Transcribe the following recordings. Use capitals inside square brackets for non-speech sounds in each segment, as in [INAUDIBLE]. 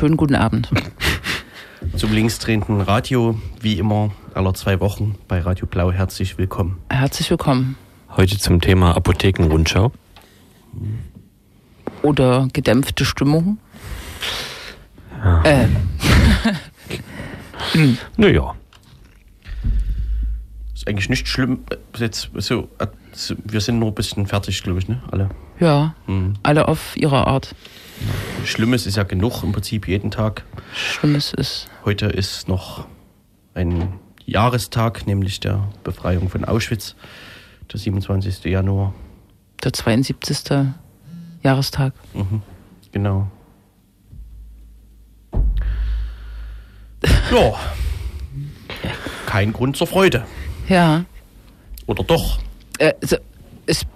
Schönen guten Abend. [LAUGHS] Zum linksdrehenden Radio, wie immer, aller zwei Wochen bei Radio Blau. Herzlich willkommen. Herzlich willkommen. Heute zum Thema Apothekenrundschau. Oder gedämpfte Stimmung. Ja. Äh. [LAUGHS] naja. Ist eigentlich nicht schlimm. Jetzt so, wir sind nur ein bisschen fertig, glaube ich, ne? Alle. Ja, hm. alle auf ihre Art. Schlimmes ist ja genug im Prinzip jeden Tag. Schlimmes ist. Heute ist noch ein Jahrestag, nämlich der Befreiung von Auschwitz, der 27. Januar. Der 72. Jahrestag. Mhm, genau. [LAUGHS] Ja. Kein Grund zur Freude. Ja. Oder doch? Äh, so, es,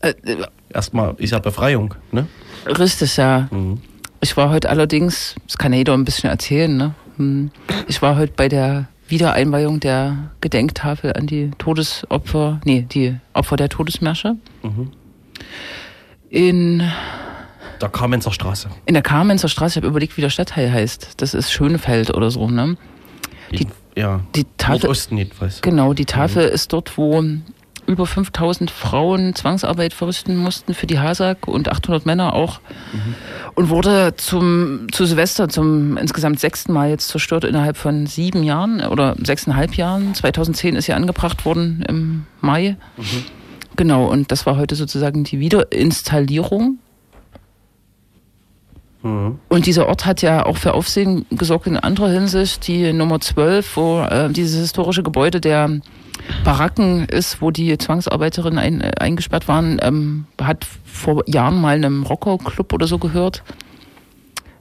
äh, äh, Erstmal ist ja Befreiung, ne? Richtig, ja. Mhm. Ich war heute allerdings, das kann jeder ein bisschen erzählen, ne? Hm. Ich war heute bei der Wiedereinweihung der Gedenktafel an die Todesopfer, nee, die Opfer der Todesmärsche. Mhm. In der Kamenzer Straße. In der Kamenzer Straße, ich habe überlegt, wie der Stadtteil heißt. Das ist Schönefeld oder so, ne? Die, ja, die Tafel, Nordosten jedenfalls. Genau, die Tafel mhm. ist dort, wo über 5000 Frauen Zwangsarbeit verrichten mussten für die Hasag und 800 Männer auch. Mhm. Und wurde zum, zu Silvester zum insgesamt sechsten Mal jetzt zerstört innerhalb von sieben Jahren oder sechseinhalb Jahren. 2010 ist sie angebracht worden im Mai. Mhm. Genau, und das war heute sozusagen die Wiederinstallierung. Mhm. Und dieser Ort hat ja auch für Aufsehen gesorgt in anderer Hinsicht. Die Nummer 12, wo äh, dieses historische Gebäude der Baracken ist, wo die Zwangsarbeiterinnen ein, äh, eingesperrt waren, ähm, hat vor Jahren mal einem Rockerclub oder so gehört,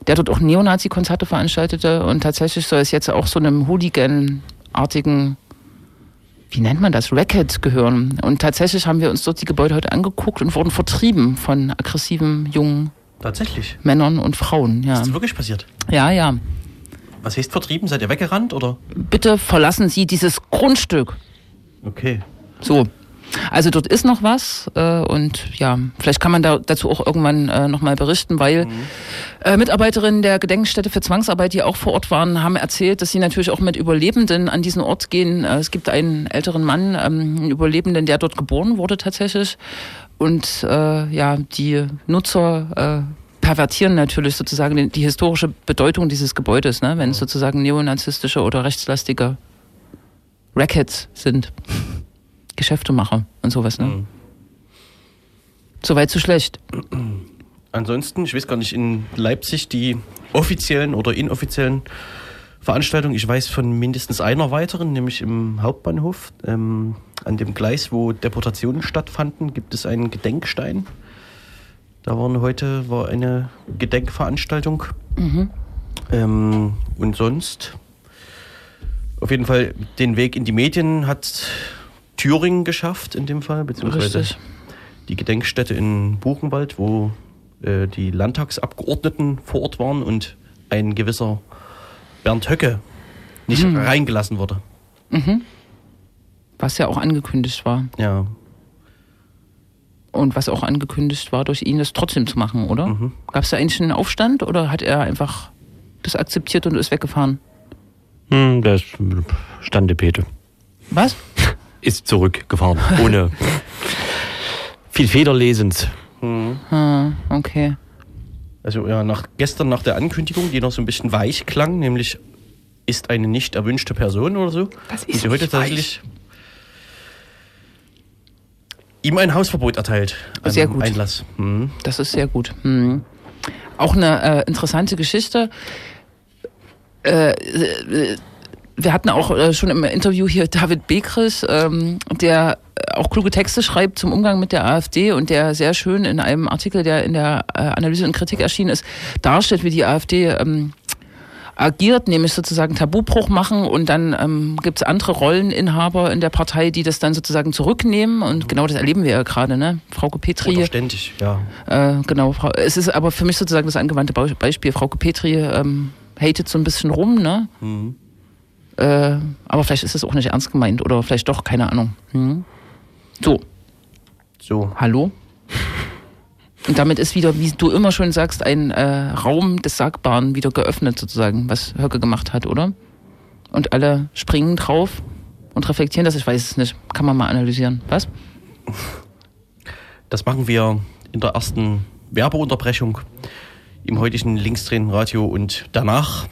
der dort auch Neonazi-Konzerte veranstaltete und tatsächlich soll es jetzt auch so einem Hooligan-artigen wie nennt man das, Racket gehören. Und tatsächlich haben wir uns dort die Gebäude heute angeguckt und wurden vertrieben von aggressiven jungen Tatsächlich. Männern und Frauen. Ja. Ist das wirklich passiert? Ja, ja. Was heißt vertrieben? Seid ihr weggerannt oder? Bitte verlassen Sie dieses Grundstück. Okay. So. Also dort ist noch was äh, und ja, vielleicht kann man da dazu auch irgendwann äh, nochmal berichten, weil mhm. äh, Mitarbeiterinnen der Gedenkstätte für Zwangsarbeit, die auch vor Ort waren, haben erzählt, dass sie natürlich auch mit Überlebenden an diesen Ort gehen. Äh, es gibt einen älteren Mann, ähm, einen Überlebenden, der dort geboren wurde tatsächlich. Und äh, ja, die Nutzer äh, pervertieren natürlich sozusagen die, die historische Bedeutung dieses Gebäudes, ne? wenn es sozusagen neonazistische oder rechtslastige Rackets sind. Geschäftemacher und sowas. Ne? Mhm. Soweit so schlecht. Ansonsten, ich weiß gar nicht, in Leipzig die offiziellen oder inoffiziellen Veranstaltungen, ich weiß von mindestens einer weiteren, nämlich im Hauptbahnhof. Ähm, an dem Gleis, wo Deportationen stattfanden, gibt es einen Gedenkstein. Da waren heute war eine Gedenkveranstaltung. Mhm. Ähm, und sonst auf jeden Fall den Weg in die Medien hat Thüringen geschafft in dem Fall, beziehungsweise Richtig. die Gedenkstätte in Buchenwald, wo äh, die Landtagsabgeordneten vor Ort waren und ein gewisser Bernd Höcke nicht mhm. reingelassen wurde. Mhm. Was ja auch angekündigt war. Ja. Und was auch angekündigt war, durch ihn das trotzdem zu machen, oder? Mhm. Gab es da eigentlich einen Aufstand oder hat er einfach das akzeptiert und ist weggefahren? Hm, das stand Pete. Was? [LAUGHS] Ist zurückgefahren, ohne [LAUGHS] viel Federlesens. Hm. Ah, okay. Also ja, nach, gestern nach der Ankündigung, die noch so ein bisschen weich klang, nämlich ist eine nicht erwünschte Person oder so. Das ist sie heute tatsächlich ihm ein Hausverbot erteilt. Sehr gut. Einlass. Hm. Das ist sehr gut. Hm. Auch eine äh, interessante Geschichte. Äh, äh, wir hatten auch äh, schon im Interview hier David Bekris, ähm, der auch kluge Texte schreibt zum Umgang mit der AfD und der sehr schön in einem Artikel, der in der äh, Analyse und Kritik erschienen ist, darstellt, wie die AfD ähm, agiert, nämlich sozusagen Tabubruch machen und dann ähm, gibt es andere Rolleninhaber in der Partei, die das dann sozusagen zurücknehmen und genau das erleben wir ja gerade, ne? Frau Petri. Ständig, ja. Äh, genau, es ist aber für mich sozusagen das angewandte Beispiel. Frau Petri ähm, hatet so ein bisschen rum, ne? Mhm. Äh, aber vielleicht ist es auch nicht ernst gemeint oder vielleicht doch, keine Ahnung. Hm. So. So. Hallo? Und damit ist wieder, wie du immer schon sagst, ein äh, Raum des Sagbaren wieder geöffnet sozusagen, was Höcke gemacht hat, oder? Und alle springen drauf und reflektieren das. Ich weiß es nicht. Kann man mal analysieren. Was? Das machen wir in der ersten Werbeunterbrechung im heutigen Linkstränenradio und danach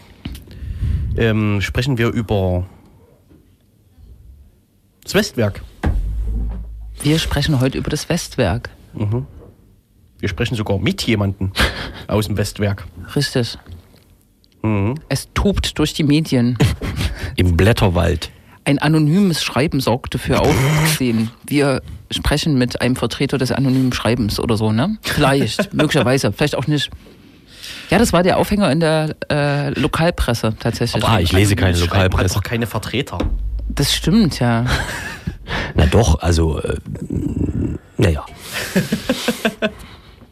ähm, sprechen wir über das Westwerk. Wir sprechen heute über das Westwerk. Mhm. Wir sprechen sogar mit jemandem [LAUGHS] aus dem Westwerk. Richtig. Mhm. Es tobt durch die Medien. [LAUGHS] Im Blätterwald. Ein anonymes Schreiben sorgte für Aufsehen. Wir sprechen mit einem Vertreter des anonymen Schreibens oder so, ne? Vielleicht, [LAUGHS] möglicherweise, vielleicht auch nicht. Ja, das war der Aufhänger in der äh, Lokalpresse tatsächlich. Aber ah, ich lese keine Lokalpresse. doch keine Vertreter. Das stimmt, ja. [LAUGHS] Na doch, also, äh, naja. [LAUGHS]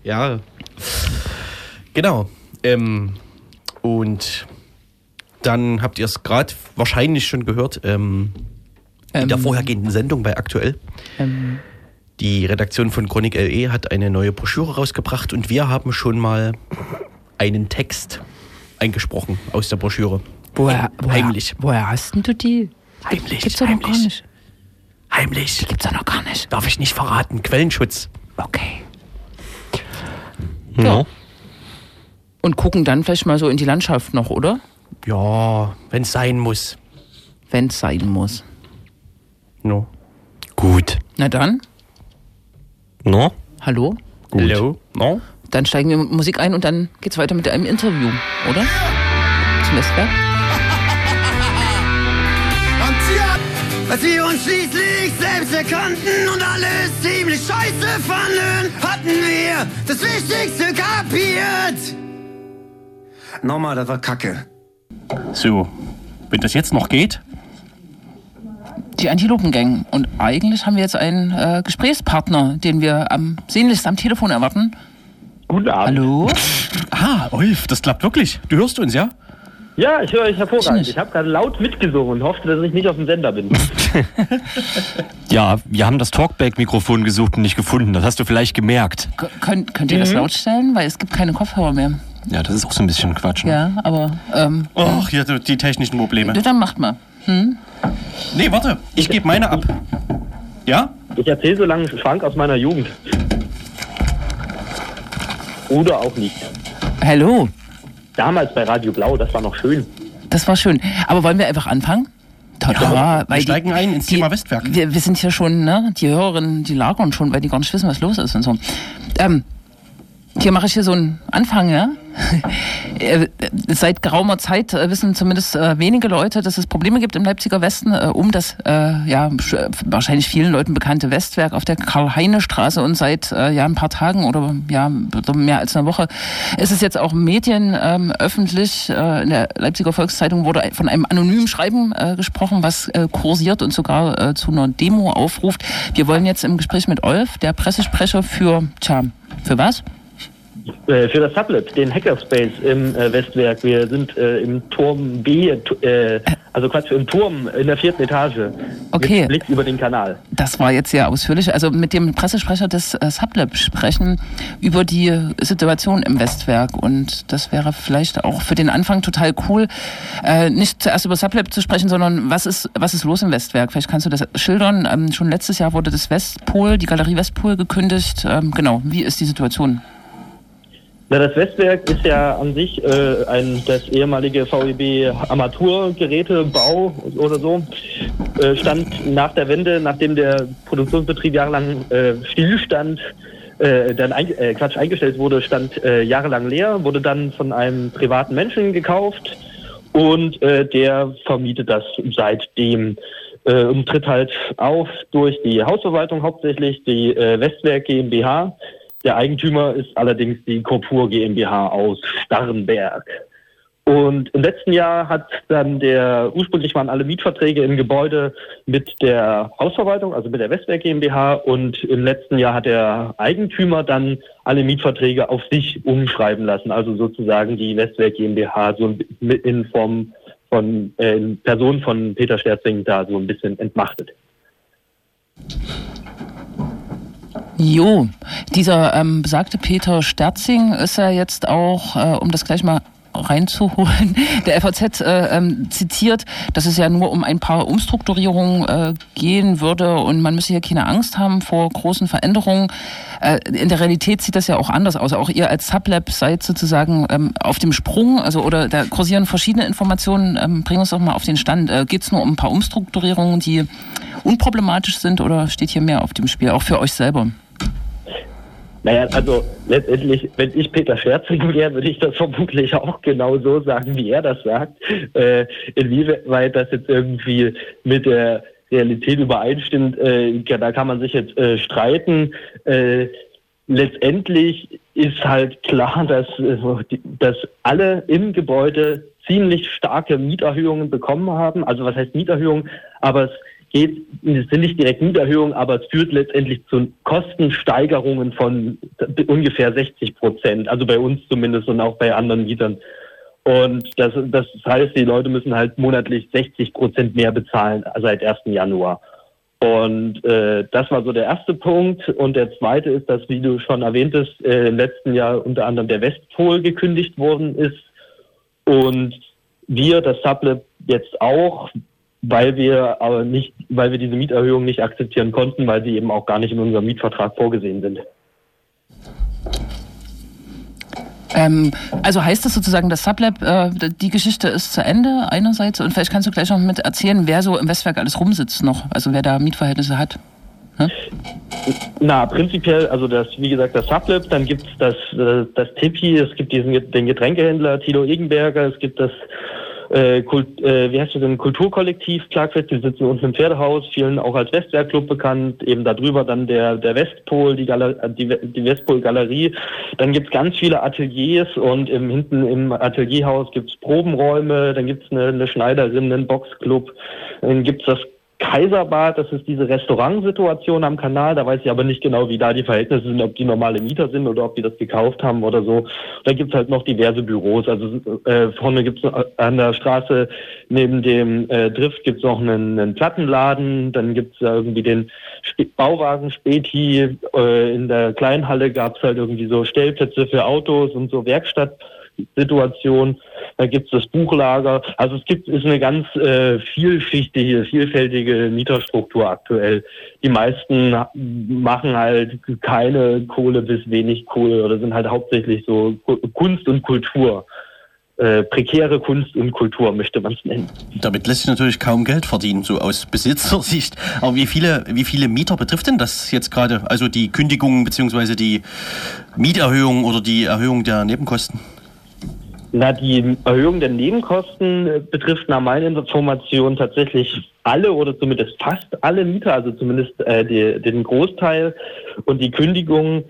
Ja. Genau. Ähm, und dann habt ihr es gerade wahrscheinlich schon gehört ähm, in der Ähm. vorhergehenden Sendung bei Aktuell. Ähm, Die Redaktion von Chronik LE hat eine neue Broschüre rausgebracht und wir haben schon mal einen Text eingesprochen aus der Broschüre. woher, woher, Heimlich. Woher hast denn du die? Heimlich, Gibt's doch noch gar heimlich. nicht. Heimlich. Gibt's doch noch gar nicht. Darf ich nicht verraten. Quellenschutz. Okay. Ja. Und gucken dann vielleicht mal so in die Landschaft noch, oder? Ja, wenn es sein muss. Wenn's sein muss. No. Gut. Na dann, No? hallo? Gut. Hello? No? Dann steigen wir mit Musik ein und dann geht's weiter mit einem Interview, oder? Zum Westwerk? Als wir uns schließlich selbst erkannten und alles ziemlich scheiße fanden, hatten wir das Wichtigste kapiert. Nochmal, das war Kacke. So, wenn das jetzt noch geht. Die Antilopengang. Und eigentlich haben wir jetzt einen äh, Gesprächspartner, den wir am sehnlichst am Telefon erwarten. Guten Abend. Hallo? Ah, Ulf, das klappt wirklich. Du hörst uns, ja? Ja, ich höre euch hervorragend. Ich- habe gerade laut mitgesungen und hoffte, dass ich nicht auf dem Sender bin. [LAUGHS] Ja, wir haben das Talkback-Mikrofon gesucht und nicht gefunden. Das hast du vielleicht gemerkt. K könnt, könnt ihr das laut stellen? Weil es gibt keine Kopfhörer mehr. Ja, das ist auch so ein bisschen Quatsch. ne? Ja, aber ähm, Ach, hier die die technischen Probleme. dann macht mal. Nee, warte, ich gebe meine ab. Ja? Ich erzähle so lange Frank aus meiner Jugend. Oder auch nicht. Hallo? Damals bei Radio Blau, das war noch schön. Das war schön. Aber wollen wir einfach anfangen? Tada, wir steigen ein ins Thema Westwerk. Wir, wir sind hier schon, ne? Die Hörerinnen, die lagern schon, weil die gar nicht wissen, was los ist und so. Ähm, hier mache ich hier so einen Anfang, ja? [LAUGHS] Äh, Seit geraumer Zeit äh, wissen zumindest äh, wenige Leute, dass es Probleme gibt im Leipziger Westen um das ja sch- wahrscheinlich vielen Leuten bekannte Westwerk auf der Karl-Heine-Straße und seit ja ein paar Tagen oder ja mehr als einer Woche ist es jetzt auch Medien ähm, öffentlich in der Leipziger Volkszeitung wurde von einem anonymen Schreiben gesprochen, was kursiert und sogar zu einer Demo aufruft. Wir wollen jetzt im Gespräch mit Olf, der Pressesprecher für tja, für was? Äh, für das Sublab, den Hackerspace im äh, Westwerk. Wir sind äh, im Turm B, äh, also Quatsch, im Turm in der vierten Etage. Okay. Mit Blick über den Kanal. Das war jetzt sehr ausführlich. Also mit dem Pressesprecher des äh, Sublab sprechen über die Situation im Westwerk. Und das wäre vielleicht auch für den Anfang total cool, äh, nicht zuerst über Sublab zu sprechen, sondern was ist, was ist los im Westwerk? Vielleicht kannst du das schildern. Ähm, schon letztes Jahr wurde das Westpol, die Galerie Westpol gekündigt. Ähm, genau, wie ist die Situation? Na, das Westwerk ist ja an sich äh, ein das ehemalige VEB Armaturgerätebau oder so. Äh, stand nach der Wende, nachdem der Produktionsbetrieb jahrelang äh, stillstand, äh, dann ein, äh, Quatsch eingestellt wurde, stand äh, jahrelang leer, wurde dann von einem privaten Menschen gekauft und äh, der vermietet das seitdem äh, und tritt halt auf durch die Hausverwaltung hauptsächlich, die äh, Westwerk GmbH. Der Eigentümer ist allerdings die Corpur GmbH aus Starrenberg. Und im letzten Jahr hat dann der, ursprünglich waren alle Mietverträge im Gebäude mit der Hausverwaltung, also mit der Westwerk GmbH und im letzten Jahr hat der Eigentümer dann alle Mietverträge auf sich umschreiben lassen, also sozusagen die Westwerk GmbH so in Form von, äh, in Person von Peter Sterzing da so ein bisschen entmachtet. Jo, dieser ähm, besagte Peter Sterzing ist ja jetzt auch, äh, um das gleich mal reinzuholen, [LAUGHS] der FAZ äh, ähm, zitiert, dass es ja nur um ein paar Umstrukturierungen äh, gehen würde und man müsse hier keine Angst haben vor großen Veränderungen. Äh, in der Realität sieht das ja auch anders aus. Auch ihr als Sublab seid sozusagen ähm, auf dem Sprung, also oder da kursieren verschiedene Informationen. Ähm, bringen uns doch mal auf den Stand. Äh, Geht es nur um ein paar Umstrukturierungen, die unproblematisch sind oder steht hier mehr auf dem Spiel, auch für euch selber? Naja, also letztendlich, wenn ich Peter Scherzing wäre, würde ich das vermutlich auch genau so sagen, wie er das sagt. Äh, inwieweit das jetzt irgendwie mit der Realität übereinstimmt, äh, da kann man sich jetzt äh, streiten. Äh, letztendlich ist halt klar, dass, äh, dass alle im Gebäude ziemlich starke Mieterhöhungen bekommen haben. Also was heißt Mieterhöhungen? Aber es geht, sind nicht direkt Mieterhöhungen, aber es führt letztendlich zu Kostensteigerungen von ungefähr 60 Prozent. Also bei uns zumindest und auch bei anderen Mietern. Und das, das heißt, die Leute müssen halt monatlich 60 Prozent mehr bezahlen seit 1. Januar. Und äh, das war so der erste Punkt. Und der zweite ist, dass, wie du schon erwähntest, äh, im letzten Jahr unter anderem der Westpol gekündigt worden ist. Und wir, das Sublab, jetzt auch, weil wir aber nicht, weil wir diese Mieterhöhung nicht akzeptieren konnten, weil sie eben auch gar nicht in unserem Mietvertrag vorgesehen sind. Ähm, also heißt das sozusagen, das Sublab, äh, die Geschichte ist zu Ende einerseits und vielleicht kannst du gleich noch mit erzählen, wer so im Westwerk alles rumsitzt noch, also wer da Mietverhältnisse hat. Hm? Na, prinzipiell, also das, wie gesagt, das Sublab, dann gibt's das, äh, das Tipi, es gibt diesen, den Getränkehändler Tilo Egenberger, es gibt das äh, Kult, äh, wie heißt das denn, Kulturkollektiv Klagfest, die sitzen unten im Pferdehaus, vielen auch als Westwerkclub bekannt, eben darüber dann der, der Westpol, die, Galer die, die Westpol-Galerie. Dann gibt's ganz viele Ateliers und im, hinten im Atelierhaus gibt's Probenräume, dann gibt's eine, eine Schneiderin, einen Boxclub, dann gibt's das Kaiserbad, das ist diese Restaurantsituation am Kanal, da weiß ich aber nicht genau, wie da die Verhältnisse sind, ob die normale Mieter sind oder ob die das gekauft haben oder so. Da gibt's halt noch diverse Büros. Also äh, vorne gibt's an der Straße neben dem äh, Drift gibt's noch einen, einen Plattenladen, dann gibt's da irgendwie den Sp Bauwagen Späti, äh, in der Kleinhalle gab's halt irgendwie so Stellplätze für Autos und so Werkstatt. Situation. Da gibt es das Buchlager. Also es gibt ist eine ganz äh, vielschichtige, vielfältige Mieterstruktur aktuell. Die meisten machen halt keine Kohle bis wenig Kohle oder sind halt hauptsächlich so Kunst und Kultur. Äh, prekäre Kunst und Kultur möchte man es nennen. Damit lässt sich natürlich kaum Geld verdienen, so aus Besitzersicht. Aber wie viele, wie viele Mieter betrifft denn das jetzt gerade? Also die Kündigungen beziehungsweise die Mieterhöhung oder die Erhöhung der Nebenkosten? Na, die Erhöhung der Nebenkosten äh, betrifft nach meiner Information tatsächlich alle oder zumindest fast alle Mieter, also zumindest äh, die, den Großteil. Und die Kündigung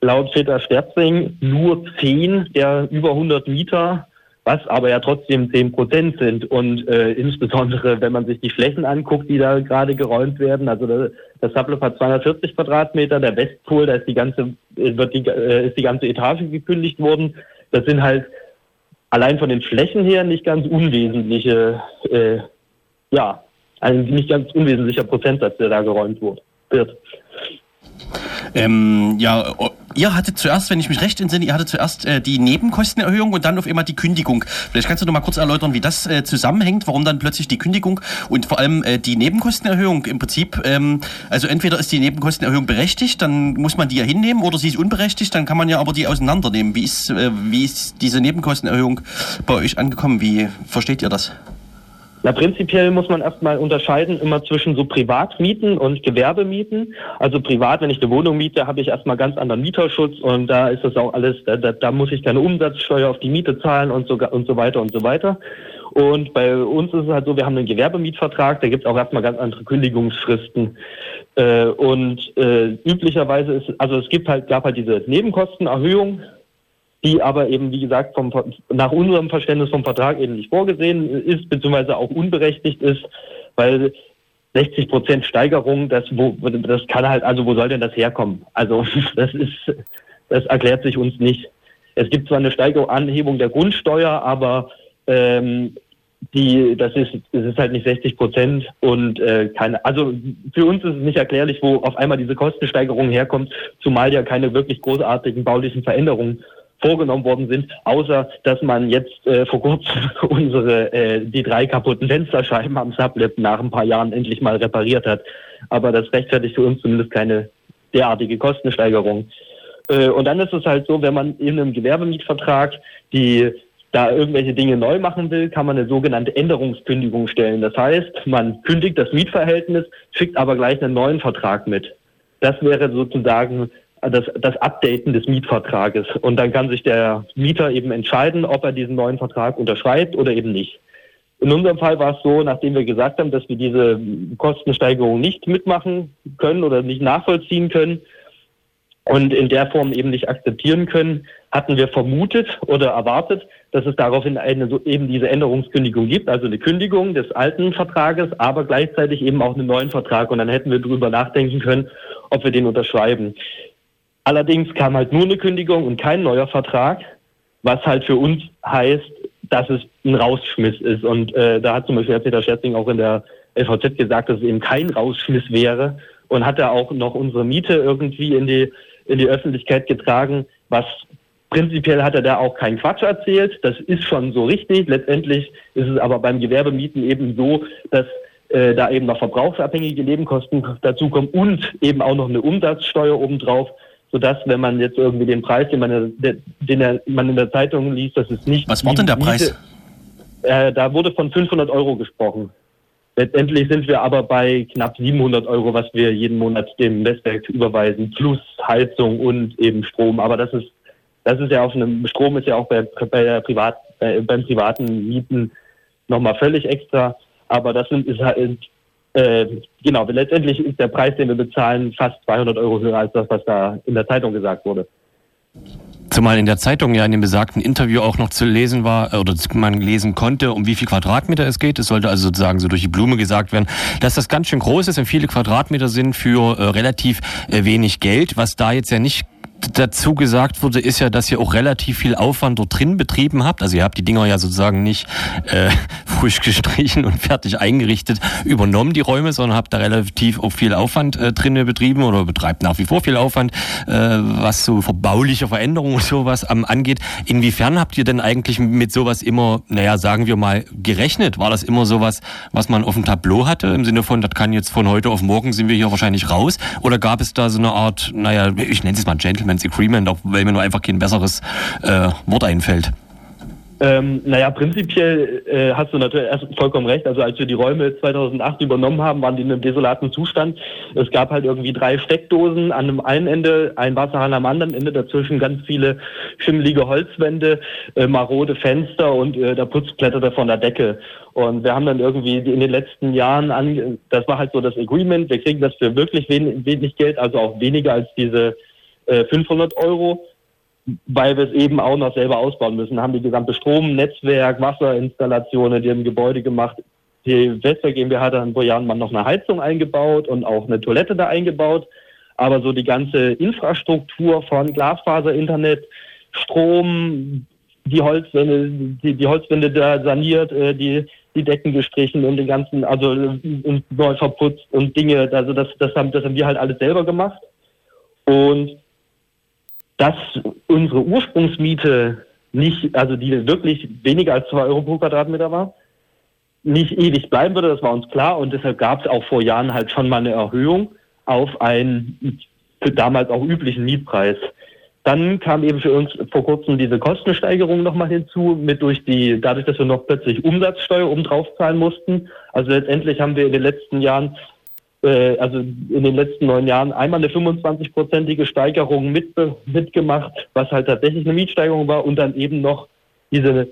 laut Peter Sterzing nur zehn der über 100 Mieter, was aber ja trotzdem zehn Prozent sind. Und äh, insbesondere, wenn man sich die Flächen anguckt, die da gerade geräumt werden, also der, das Sublab hat 240 Quadratmeter, der Westpol, da ist die ganze, wird die, äh, ist die ganze Etage gekündigt worden. Das sind halt allein von den Flächen her nicht ganz unwesentliche, äh, ja, ein nicht ganz unwesentlicher Prozentsatz, der da geräumt wird. Ähm, ja, ihr hattet zuerst, wenn ich mich recht entsinne, ihr hattet zuerst äh, die Nebenkostenerhöhung und dann auf einmal die Kündigung. Vielleicht kannst du noch mal kurz erläutern, wie das äh, zusammenhängt, warum dann plötzlich die Kündigung und vor allem äh, die Nebenkostenerhöhung im Prinzip, ähm, also entweder ist die Nebenkostenerhöhung berechtigt, dann muss man die ja hinnehmen, oder sie ist unberechtigt, dann kann man ja aber die auseinandernehmen. Wie ist, äh, wie ist diese Nebenkostenerhöhung bei euch angekommen? Wie versteht ihr das? Na, prinzipiell muss man erstmal unterscheiden immer zwischen so Privatmieten und Gewerbemieten. Also privat, wenn ich eine Wohnung miete, habe ich erstmal ganz anderen Mieterschutz und da ist das auch alles, da, da, da muss ich keine Umsatzsteuer auf die Miete zahlen und so, und so weiter und so weiter. Und bei uns ist es halt so, wir haben einen Gewerbemietvertrag, da gibt es auch erstmal ganz andere Kündigungsfristen. Äh, und äh, üblicherweise ist, also es gibt halt, gab halt diese Nebenkostenerhöhung, die aber eben, wie gesagt, vom, nach unserem Verständnis vom Vertrag eben nicht vorgesehen ist, beziehungsweise auch unberechtigt ist, weil 60 Prozent Steigerung, das, wo, das kann halt, also wo soll denn das herkommen? Also [LAUGHS] das ist, das erklärt sich uns nicht. Es gibt zwar eine Steigerung, Anhebung der Grundsteuer, aber ähm, die, das ist, das ist halt nicht 60 Prozent und äh, keine, also für uns ist es nicht erklärlich, wo auf einmal diese Kostensteigerung herkommt, zumal ja keine wirklich großartigen baulichen Veränderungen vorgenommen worden sind, außer dass man jetzt äh, vor kurzem [LAUGHS] unsere äh, die drei kaputten Fensterscheiben am Sublab nach ein paar Jahren endlich mal repariert hat. Aber das rechtfertigt für uns zumindest keine derartige Kostensteigerung. Äh, und dann ist es halt so, wenn man in einem Gewerbemietvertrag die da irgendwelche Dinge neu machen will, kann man eine sogenannte Änderungskündigung stellen. Das heißt, man kündigt das Mietverhältnis, schickt aber gleich einen neuen Vertrag mit. Das wäre sozusagen das, das Updaten des Mietvertrages. Und dann kann sich der Mieter eben entscheiden, ob er diesen neuen Vertrag unterschreibt oder eben nicht. In unserem Fall war es so, nachdem wir gesagt haben, dass wir diese Kostensteigerung nicht mitmachen können oder nicht nachvollziehen können, und in der Form eben nicht akzeptieren können, hatten wir vermutet oder erwartet, dass es daraufhin eine, eben diese Änderungskündigung gibt, also eine Kündigung des alten Vertrages, aber gleichzeitig eben auch einen neuen Vertrag. Und dann hätten wir darüber nachdenken können, ob wir den unterschreiben. Allerdings kam halt nur eine Kündigung und kein neuer Vertrag, was halt für uns heißt, dass es ein Rausschmiss ist. Und äh, da hat zum Beispiel Herr Peter Scherzing auch in der LVZ gesagt, dass es eben kein Rausschmiss wäre und hat er auch noch unsere Miete irgendwie in die in die Öffentlichkeit getragen, was prinzipiell hat er da auch keinen Quatsch erzählt. Das ist schon so richtig. Letztendlich ist es aber beim Gewerbemieten eben so, dass äh, da eben noch verbrauchsabhängige Nebenkosten dazukommen und eben auch noch eine Umsatzsteuer obendrauf, sodass, wenn man jetzt irgendwie den Preis, den man, den man in der Zeitung liest, das ist nicht. Was war denn der Preis? äh, da wurde von 500 Euro gesprochen. Letztendlich sind wir aber bei knapp 700 Euro, was wir jeden Monat dem Westwerk überweisen, plus Heizung und eben Strom. Aber das ist, das ist ja auf einem, Strom ist ja auch bei, bei der Privat, äh, beim privaten Mieten nochmal völlig extra. Aber das sind, ist halt, äh, genau, letztendlich ist der Preis, den wir bezahlen, fast 200 Euro höher als das, was da in der Zeitung gesagt wurde. Zumal in der Zeitung ja in dem besagten Interview auch noch zu lesen war oder man lesen konnte, um wie viel Quadratmeter es geht. Es sollte also sozusagen so durch die Blume gesagt werden, dass das ganz schön groß ist und viele Quadratmeter sind für äh, relativ äh, wenig Geld, was da jetzt ja nicht dazu gesagt wurde, ist ja, dass ihr auch relativ viel Aufwand dort drin betrieben habt. Also ihr habt die Dinger ja sozusagen nicht äh, [LAUGHS] frisch gestrichen und fertig eingerichtet übernommen, die Räume, sondern habt da relativ auch viel Aufwand äh, drin betrieben oder betreibt nach wie vor viel Aufwand, äh, was so verbauliche Veränderungen und sowas ähm, angeht. Inwiefern habt ihr denn eigentlich mit sowas immer, naja, sagen wir mal, gerechnet? War das immer sowas, was man auf dem Tableau hatte, im Sinne von, das kann jetzt von heute auf morgen sind wir hier wahrscheinlich raus? Oder gab es da so eine Art, naja, ich nenne es mal Gentleman Gentleman's Agreement, auch weil mir nur einfach kein besseres äh, Wort einfällt. Ähm, naja, prinzipiell äh, hast du natürlich vollkommen recht. Also als wir die Räume 2008 übernommen haben, waren die in einem desolaten Zustand. Es gab halt irgendwie drei Steckdosen an einem einen Ende, ein Wasserhahn am anderen Ende, dazwischen ganz viele schimmelige Holzwände, äh, marode Fenster und äh, der Putz kletterte von der Decke. Und wir haben dann irgendwie in den letzten Jahren, an, das war halt so das Agreement, wir kriegen das für wirklich wenig, wenig Geld, also auch weniger als diese 500 äh, Euro, weil wir es eben auch noch selber ausbauen müssen. Haben die gesamte Strom, Netzwerk, Wasserinstallationen, die im Gebäude gemacht. Die Westwerk GmbH hat dann vor Jahren mal noch eine Heizung eingebaut und auch eine Toilette da eingebaut. Aber so die ganze Infrastruktur von Glasfaser, Internet, Strom, die Holzwände, die, die Holzwände da saniert, äh, die, die Decken gestrichen und den ganzen, also neu verputzt und Dinge. Also das, das haben, das haben wir halt alles selber gemacht. Und dass unsere Ursprungsmiete nicht, also die wirklich weniger als zwei Euro pro Quadratmeter war, nicht ewig bleiben würde, das war uns klar und deshalb gab es auch vor Jahren halt schon mal eine Erhöhung auf einen für damals auch üblichen Mietpreis. Dann kam eben für uns vor kurzem diese Kostensteigerung nochmal hinzu, mit durch die, dadurch, dass wir noch plötzlich Umsatzsteuer oben drauf zahlen mussten. Also letztendlich haben wir in den letzten Jahren äh, also in den letzten neun Jahren einmal eine 25-prozentige Steigerung mit, mitgemacht, was halt tatsächlich eine Mietsteigerung war und dann eben noch diese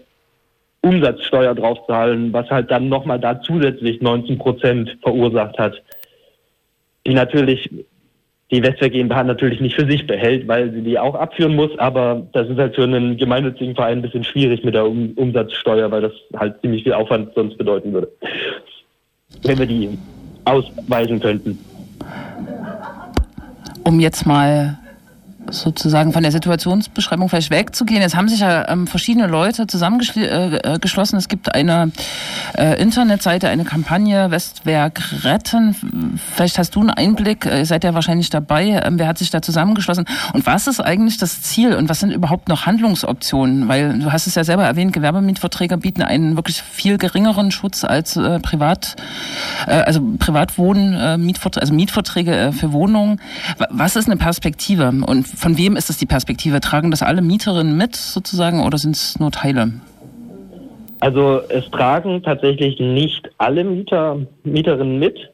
Umsatzsteuer draufzahlen, was halt dann nochmal da zusätzlich 19 Prozent verursacht hat, die natürlich die Westwehr GmbH natürlich nicht für sich behält, weil sie die auch abführen muss, aber das ist halt für einen gemeinnützigen Verein ein bisschen schwierig mit der um Umsatzsteuer, weil das halt ziemlich viel Aufwand sonst bedeuten würde. Wenn wir die ausweisen könnten. Um jetzt mal sozusagen von der Situationsbeschreibung vielleicht wegzugehen. Es haben sich ja ähm, verschiedene Leute zusammengeschlossen. Äh, es gibt eine äh, Internetseite, eine Kampagne Westwerk retten. Vielleicht hast du einen Einblick, äh, seid ja wahrscheinlich dabei. Ähm, wer hat sich da zusammengeschlossen? Und was ist eigentlich das Ziel und was sind überhaupt noch Handlungsoptionen? Weil du hast es ja selber erwähnt, Gewerbemietverträge bieten einen wirklich viel geringeren Schutz als äh, Privat, äh, also Privatwohnen, äh, Mietverträge, also Mietverträge äh, für Wohnungen. Was ist eine Perspektive? Und von wem ist das die Perspektive? Tragen das alle Mieterinnen mit sozusagen oder sind es nur Teile? Also es tragen tatsächlich nicht alle Mieter, Mieterinnen mit.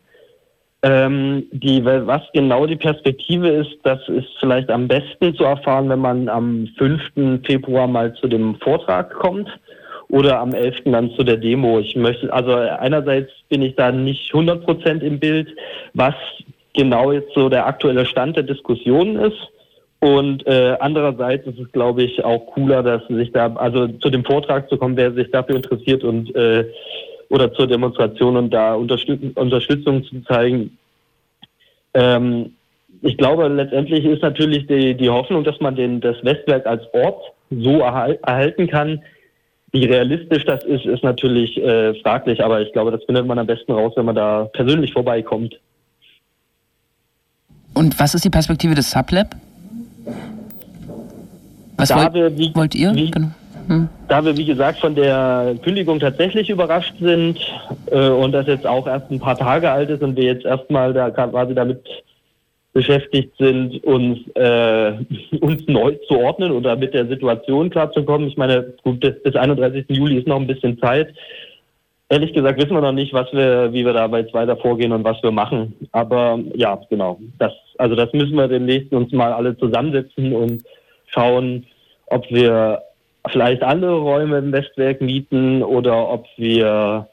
Ähm, die, was genau die Perspektive ist, das ist vielleicht am besten zu erfahren, wenn man am 5. Februar mal zu dem Vortrag kommt oder am 11. dann zu der Demo. Ich möchte, also einerseits bin ich da nicht 100 Prozent im Bild, was genau jetzt so der aktuelle Stand der Diskussion ist. Und äh, andererseits ist es, glaube ich, auch cooler, dass sich da, also zu dem Vortrag zu kommen, wer sich dafür interessiert und äh, oder zur Demonstration und da Unterstüt Unterstützung zu zeigen. Ähm, ich glaube, letztendlich ist natürlich die, die Hoffnung, dass man den, das Westwerk als Ort so erhal erhalten kann. Wie realistisch das ist, ist natürlich äh, fraglich, aber ich glaube, das findet man am besten raus, wenn man da persönlich vorbeikommt. Und was ist die Perspektive des Sublab? Was da wollt, wir, wie, wollt ihr? Wie, genau. hm. Da wir, wie gesagt, von der Kündigung tatsächlich überrascht sind äh, und das jetzt auch erst ein paar Tage alt ist und wir jetzt erstmal da quasi damit beschäftigt sind, uns, äh, [LAUGHS] uns neu zu ordnen oder mit der Situation klarzukommen. Ich meine, gut, bis, bis 31. Juli ist noch ein bisschen Zeit. Ehrlich gesagt wissen wir noch nicht, was wir, wie wir da jetzt weiter vorgehen und was wir machen. Aber ja, genau. Das, also das müssen wir demnächst uns mal alle zusammensetzen und schauen, ob wir vielleicht andere Räume im Westwerk mieten oder ob wir,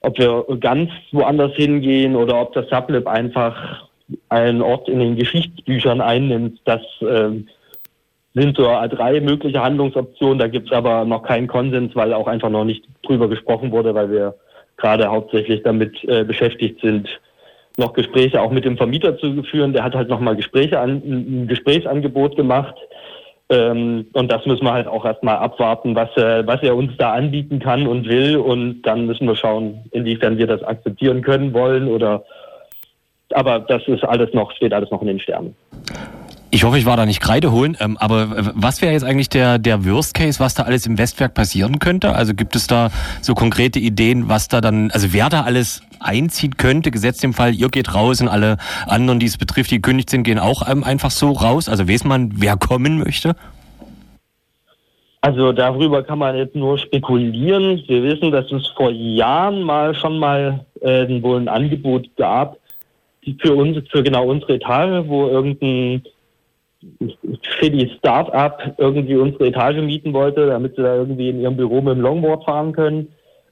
ob wir ganz woanders hingehen oder ob das Sublab einfach einen Ort in den Geschichtsbüchern einnimmt. Das äh, sind so drei mögliche Handlungsoptionen. Da gibt es aber noch keinen Konsens, weil auch einfach noch nicht drüber gesprochen wurde, weil wir gerade hauptsächlich damit äh, beschäftigt sind, noch Gespräche auch mit dem Vermieter zu führen. Der hat halt nochmal Gespräche an, ein Gesprächsangebot gemacht. Ähm, und das müssen wir halt auch erstmal abwarten, was, äh, was er uns da anbieten kann und will. Und dann müssen wir schauen, inwiefern wir das akzeptieren können wollen oder aber das ist alles noch, steht alles noch in den Sternen. Ich hoffe, ich war da nicht Kreide holen, ähm, aber was wäre jetzt eigentlich der, der Worst Case, was da alles im Westwerk passieren könnte? Also gibt es da so konkrete Ideen, was da dann, also wer da alles einziehen könnte, gesetzt im Fall, ihr geht raus und alle anderen, die es betrifft, die gekündigt sind, gehen auch ähm, einfach so raus? Also weiß man, wer kommen möchte? Also darüber kann man jetzt nur spekulieren. Wir wissen, dass es vor Jahren mal schon mal äh, wohl ein Angebot gab, für uns, für genau unsere Etage, wo irgendein für die Start-up irgendwie unsere Etage mieten wollte, damit sie da irgendwie in ihrem Büro mit dem Longboard fahren können.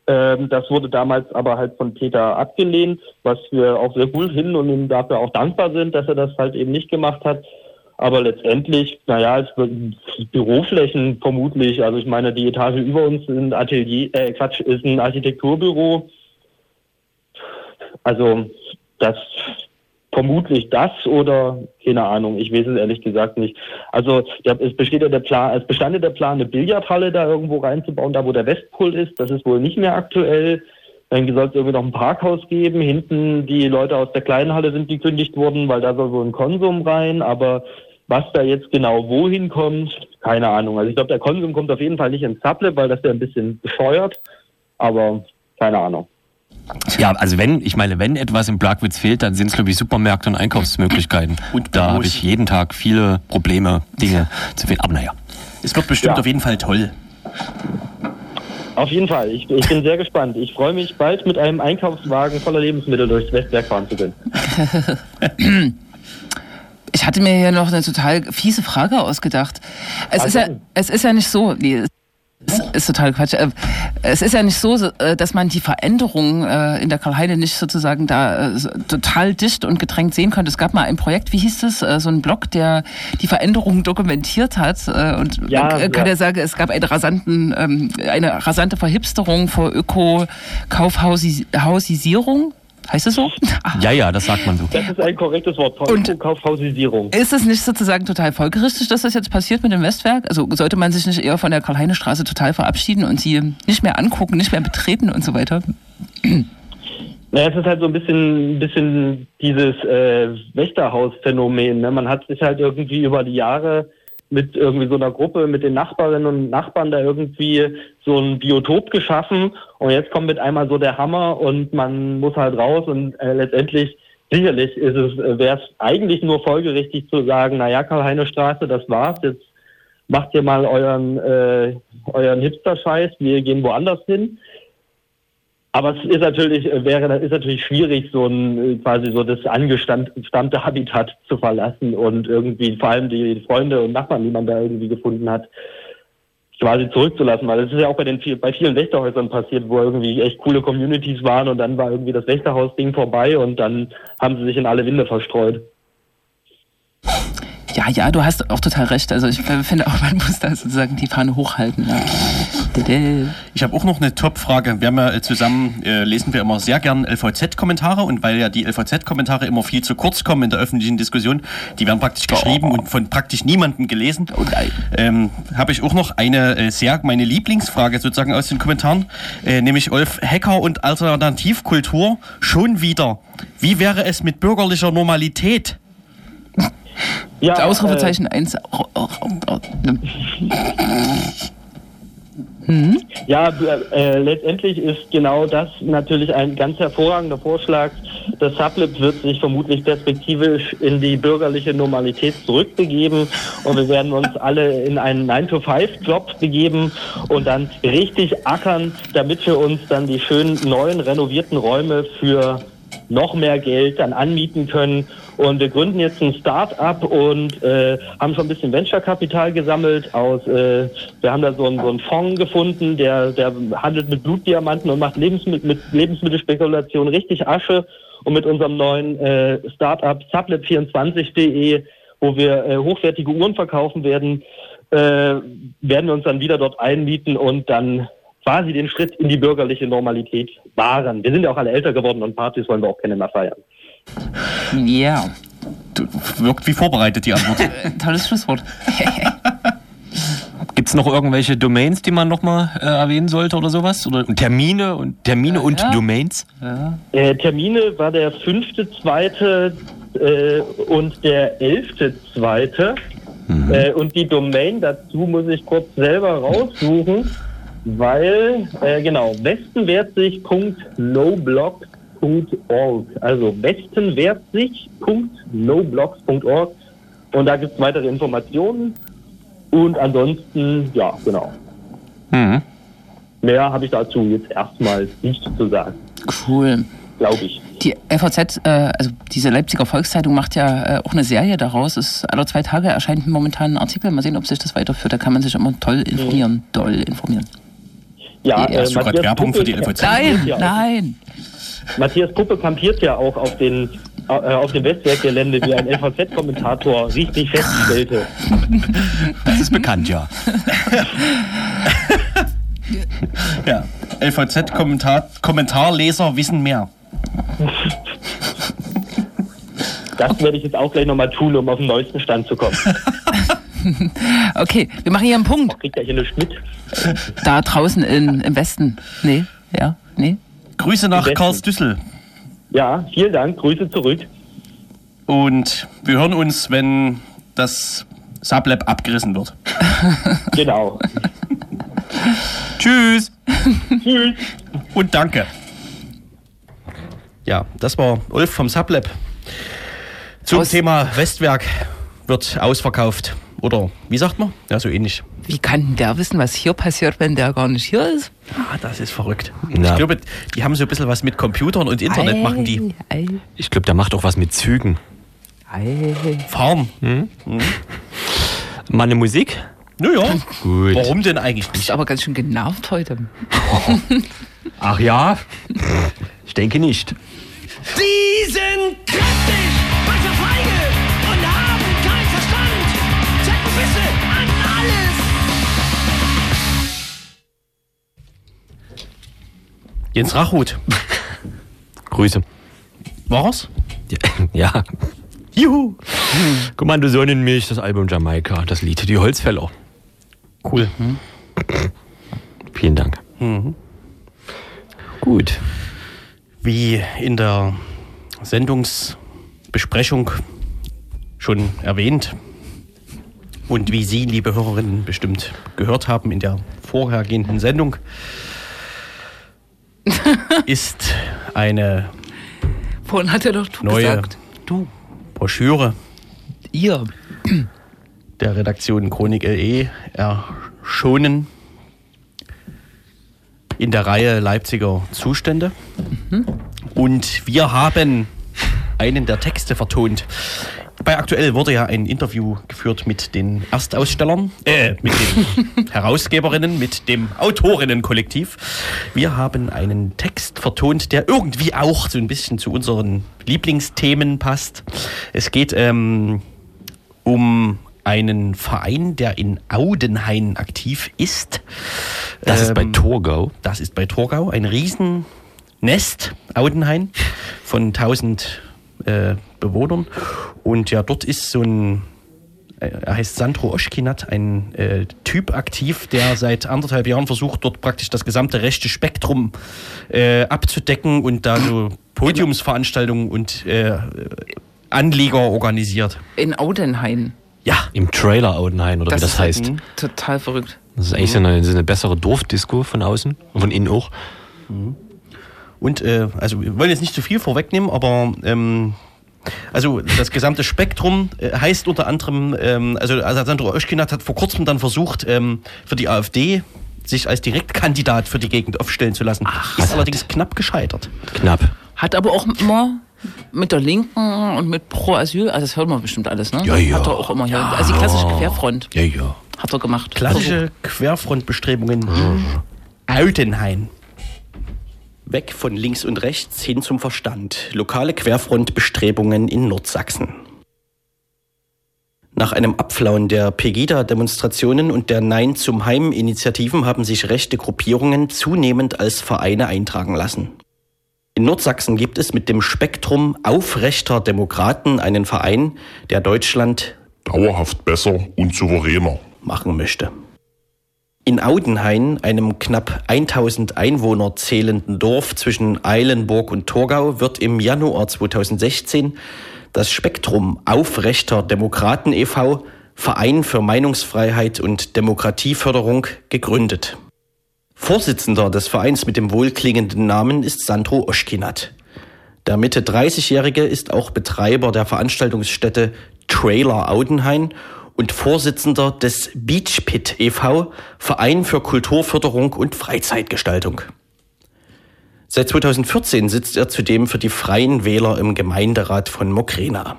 Ähm, das wurde damals aber halt von Peter abgelehnt, was wir auch sehr cool finden und ihm dafür auch dankbar sind, dass er das halt eben nicht gemacht hat. Aber letztendlich, naja, als Büroflächen vermutlich, also ich meine, die Etage über uns ist ein Atelier, äh, Quatsch, ist ein Architekturbüro. Also das vermutlich das oder keine Ahnung, ich weiß es ehrlich gesagt nicht. Also der, es besteht ja der Plan, es bestand ja der Plan, eine Billardhalle da irgendwo reinzubauen, da wo der Westpol ist. Das ist wohl nicht mehr aktuell. Dann soll es irgendwie noch ein Parkhaus geben. Hinten die Leute aus der kleinen Halle sind gekündigt worden, weil da soll wohl ein Konsum rein. Aber was da jetzt genau wohin kommt, keine Ahnung. Also ich glaube, der Konsum kommt auf jeden Fall nicht ins Sublab, weil das ja ein bisschen bescheuert. Aber keine Ahnung. Ja, also wenn, ich meine, wenn etwas im Plagwitz fehlt, dann sind es, glaube ich, Supermärkte und Einkaufsmöglichkeiten. Und da habe ich jeden Tag viele Probleme, Dinge zu finden. Aber naja. Es wird bestimmt ja. auf jeden Fall toll. Auf jeden Fall. Ich, ich, bin sehr gespannt. Ich freue mich, bald mit einem Einkaufswagen voller Lebensmittel durchs Westwerk fahren zu können. Ich hatte mir hier noch eine total fiese Frage ausgedacht. Es, ist ja, es ist ja nicht so, nee, ist total Quatsch. Äh, es ist ja nicht so, äh, dass man die Veränderungen äh, in der Karl-Heide nicht sozusagen da total dicht und gedrängt sehen konnte. Es gab mal ein Projekt, wie hieß es, so ein Blog, der die Veränderungen dokumentiert hat. Und ja, man kann ja. ja sagen, es gab eine, rasanten, ähm, eine rasante Verhipsterung vor Öko-Kaufhausisierung Heißt es so? [LAUGHS] Ja, ja, das sagt man so. Das ist ein korrektes Wort. Und- Kaufhausisierung. Ist es nicht sozusagen total folgerichtig, dass das jetzt passiert mit dem Westwerk? Also sollte man sich nicht eher von der Karl-Heine-Straße total verabschieden und sie nicht mehr angucken, nicht mehr betreten und so weiter? [CLEARS THROAT] Naja, es ist halt so ein bisschen, bisschen dieses äh, Wächterhaus-Phänomen. Ne? Man hat sich halt irgendwie über die Jahre mit irgendwie so einer Gruppe, mit den Nachbarinnen und Nachbarn da irgendwie so ein Biotop geschaffen. Und jetzt kommt mit einmal so der Hammer und man muss halt raus. Und äh, letztendlich sicherlich ist es, äh, wäre es eigentlich nur folgerichtig zu sagen, naja, Karl-Heine-Straße, das war's, jetzt macht ihr mal euren, äh, euren Hipster-Scheiß, wir gehen woanders hin. Aber es ist natürlich, äh, wäre, ist natürlich schwierig, so ein, äh, quasi so das angestammte Habitat zu verlassen und irgendwie vor allem die Freunde und Nachbarn, die man da irgendwie gefunden hat, quasi zurückzulassen, weil das ist ja auch bei den bei vielen Wächterhäusern passiert, wo irgendwie echt coole Communities waren und dann war irgendwie das Wächterhaus-Ding vorbei und dann haben sie sich in alle Winde verstreut. Ja, ja, du hast auch total recht. Also ich finde auch, man muss da sozusagen die Fahne hochhalten. Ja. Ich habe auch noch eine Top-Frage. Wir haben ja äh, zusammen, äh, lesen wir immer sehr gern LVZ-Kommentare und weil ja die LVZ-Kommentare immer viel zu kurz kommen in der öffentlichen Diskussion, die werden praktisch geschrieben und von praktisch niemandem gelesen. Oh nein. Ähm, habe ich auch noch eine äh, sehr, meine Lieblingsfrage sozusagen aus den Kommentaren, äh, nämlich Olf Hacker und Alternativkultur schon wieder. Wie wäre es mit bürgerlicher Normalität? Ja, Ausrufezeichen 1. Oh, oh, oh, oh. Äh, ja, äh, letztendlich ist genau das natürlich ein ganz hervorragender Vorschlag. Das Sublib wird sich vermutlich perspektivisch in die bürgerliche Normalität zurückbegeben und wir werden uns alle in einen 9-to-5-Job begeben und dann richtig ackern, damit wir uns dann die schönen neuen renovierten Räume für noch mehr Geld dann anmieten können. Und wir gründen jetzt ein Start-up und äh, haben schon ein bisschen Venture-Kapital gesammelt. Aus, äh, wir haben da so einen, so einen Fonds gefunden, der, der handelt mit Blutdiamanten und macht Lebensmittel, mit Lebensmittelspekulation richtig Asche. Und mit unserem neuen äh, Start-up sublab24.de, wo wir äh, hochwertige Uhren verkaufen werden, äh, werden wir uns dann wieder dort einmieten und dann quasi den Schritt in die bürgerliche Normalität wahren. Wir sind ja auch alle älter geworden und Partys wollen wir auch keine mehr feiern. Ja, Du, wirkt wie vorbereitet die Antwort. [LAUGHS] tolles Schlusswort. [LAUGHS] Gibt's noch irgendwelche Domains, die man nochmal äh, erwähnen sollte oder sowas? Oder Termine und Termine und ja. Domains? Äh, Termine war der fünfte, zweite äh, und der elfte, zweite. Äh, und die Domain dazu muss ich kurz selber raussuchen, weil, äh, genau, westenwertsich.noblogs.org. Also westenwertsich.noblogs.org. Und da gibt es weitere Informationen. Und ansonsten, ja, genau. Mhm. Mehr habe ich dazu jetzt erstmal nicht zu sagen, Cool. glaube ich. Die FAZ, äh, also diese Leipziger Volkszeitung macht ja äh, auch eine Serie daraus. Es alle zwei Tage erscheint momentan ein Artikel. Mal sehen, ob sich das weiterführt. Da kann man sich immer toll informieren. Doll informieren. Ja, Ja, hast du gerade Werbung für die LVZ? Nein, Ja. nein. Matthias Puppe kampiert ja auch auf, den, äh, auf dem Westwerkgelände, wie ein LVZ-Kommentator richtig feststellte. Das ist bekannt, ja. Ja. LVZ-Kommentarleser wissen mehr. Das werde ich jetzt auch gleich nochmal tun, um auf den neuesten Stand zu kommen. [LAUGHS] [LAUGHS] Okay, wir machen hier einen Punkt. Kriegt er hier nichts mit? Da draußen in, im Westen. Nee, ja, nee. Grüße nach Besten. Karlsdüssel. Ja, vielen Dank. Grüße zurück. Und wir hören uns, wenn das Sublab abgerissen wird. [LAUGHS] Genau. Tschüss [LAUGHS] Tschüss. und danke. Ja, das war Ulf vom Sublab. Zum Aus- Thema Westwerk wird ausverkauft. Oder wie sagt man? Ja, so ähnlich. Wie kann denn der wissen, was hier passiert, wenn der gar nicht hier ist? Ah, das ist verrückt. Ja. Ich glaube, die haben so ein bisschen was mit Computern und Internet Ei, machen die. Ei, Ich glaube, der macht auch was mit Zügen. ei. Fahren. Mal eine Musik? Naja, Gut. warum denn eigentlich Bist nicht? aber ganz schön genervt heute. Ach ja? Ich denke nicht. Die sind kräftig, Jens Rachut. Grüße. War's? Ja. Juhu. Kommando Sonnenmilch, das Album Jamaika, das Lied Die Holzfäller. Cool. Vielen Dank. Gut. Wie in der Sendungsbesprechung schon erwähnt und wie Sie, liebe Hörerinnen, bestimmt gehört haben in der vorhergehenden Sendung, [LAUGHS] ist eine Vorhin hat er doch du neue gesagt. Du. Broschüre Ihr. der Redaktion Chronik LE erschonen in der Reihe Leipziger Zustände. Und wir haben einen der Texte vertont. Bei Aktuell wurde ja ein Interview geführt mit den Erstausstellern, äh, mit den [LAUGHS] Herausgeberinnen, mit dem Autorinnenkollektiv. Wir haben einen Text vertont, der irgendwie auch so ein bisschen zu unseren Lieblingsthemen passt. Es geht ähm, um einen Verein, der in Audenhain aktiv ist. Das ist bei Ähm, Torgau. Das ist bei Torgau ein Riesennest, Audenhain, von 1000 äh, Bewohnern. Und ja, dort ist so ein, er heißt Sandro Oschkinat, ein äh, Typ aktiv, der seit anderthalb Jahren versucht, dort praktisch das gesamte rechte Spektrum äh, abzudecken und da so Podiumsveranstaltungen und äh, Anleger organisiert. In Audenhain. Ja, Im Trailer Audenhain oder wie das ist- heißt. mhm. Total verrückt. Das ist eigentlich so eine, so eine bessere Dorfdisco von außen und von innen auch. Und äh, also wir wollen jetzt nicht zu viel vorwegnehmen, aber ähm, also das gesamte Spektrum äh, heißt unter anderem, ähm, also Sandro Oschkinat hat vor kurzem dann versucht, ähm, für die AfD sich als Direktkandidat für die Gegend aufstellen zu lassen. Ach, ist allerdings knapp gescheitert. Knapp. Hat aber auch immer mit der Linken und mit Pro Asyl, also das hört man bestimmt alles, ne? Ja, ja. Hat er auch immer hier. Also die klassische Querfront Ja, ja. hat er gemacht. Klassische Querfrontbestrebungen in Altenhain. Weg von links und rechts hin zum Verstand. Lokale Querfrontbestrebungen in Nordsachsen. Nach einem Abflauen der Pegida-Demonstrationen und der Nein zum Heim-Initiativen haben sich rechte Gruppierungen zunehmend als Vereine eintragen lassen. In Nordsachsen gibt es mit dem Spektrum aufrechter Demokraten einen Verein, der Deutschland dauerhaft besser und souveräner. machen möchte. In Audenhain, einem knapp 1000 Einwohner zählenden Dorf zwischen Eilenburg und Torgau, wird im Januar 2016 das Spektrum Aufrechter Demokraten e.V. Verein für Meinungsfreiheit und Demokratieförderung gegründet. Vorsitzender des Vereins mit dem wohlklingenden Namen ist Sandro Oschkinat. Der Mitte 30-Jährige ist auch Betreiber der Veranstaltungsstätte Trailer Audenhain und Vorsitzender des Beach Pit e.V., Verein für Kulturförderung und Freizeitgestaltung. Seit 2014 sitzt er zudem für die Freien Wähler im Gemeinderat von Mokrena.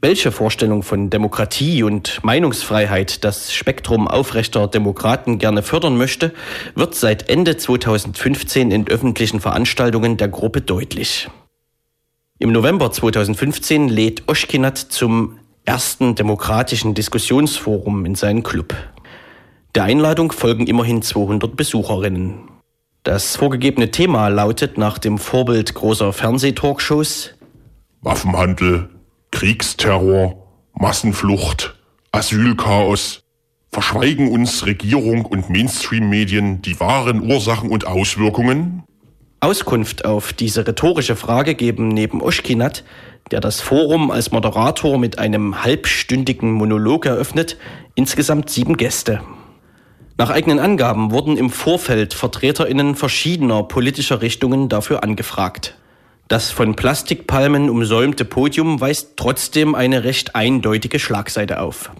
Welche Vorstellung von Demokratie und Meinungsfreiheit das Spektrum aufrechter Demokraten gerne fördern möchte, wird seit Ende 2015 in öffentlichen Veranstaltungen der Gruppe deutlich. Im November 2015 lädt Oschkinat zum ersten demokratischen Diskussionsforum in seinen Club. Der Einladung folgen immerhin 200 Besucherinnen. Das vorgegebene Thema lautet nach dem Vorbild großer Fernsehtalkshows Waffenhandel, Kriegsterror, Massenflucht, Asylchaos. Verschweigen uns Regierung und Mainstream-Medien die wahren Ursachen und Auswirkungen? Auskunft auf diese rhetorische Frage geben neben Oschkinat, der das Forum als Moderator mit einem halbstündigen Monolog eröffnet, insgesamt sieben Gäste. Nach eigenen Angaben wurden im Vorfeld VertreterInnen verschiedener politischer Richtungen dafür angefragt. Das von Plastikpalmen umsäumte Podium weist trotzdem eine recht eindeutige Schlagseite auf.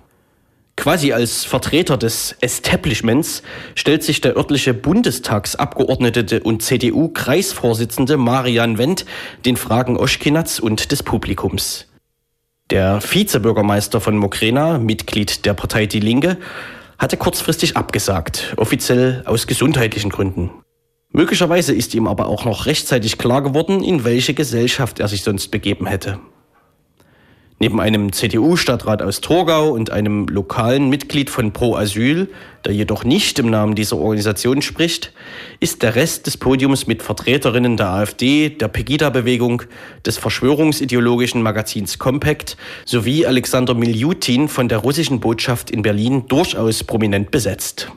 Quasi als Vertreter des Establishments stellt sich der örtliche Bundestagsabgeordnete und CDU-Kreisvorsitzende Marian Wendt den Fragen Oschkinats und des Publikums. Der Vizebürgermeister von Mokrena, Mitglied der Partei Die Linke, hatte kurzfristig abgesagt, offiziell aus gesundheitlichen Gründen. Möglicherweise ist ihm aber auch noch rechtzeitig klar geworden, in welche Gesellschaft er sich sonst begeben hätte. Neben einem CDU-Stadtrat aus Torgau und einem lokalen Mitglied von Pro Asyl, der jedoch nicht im Namen dieser Organisation spricht, ist der Rest des Podiums mit Vertreterinnen der AfD, der Pegida-Bewegung, des verschwörungsideologischen Magazins Compact sowie Alexander Miljutin von der russischen Botschaft in Berlin durchaus prominent besetzt.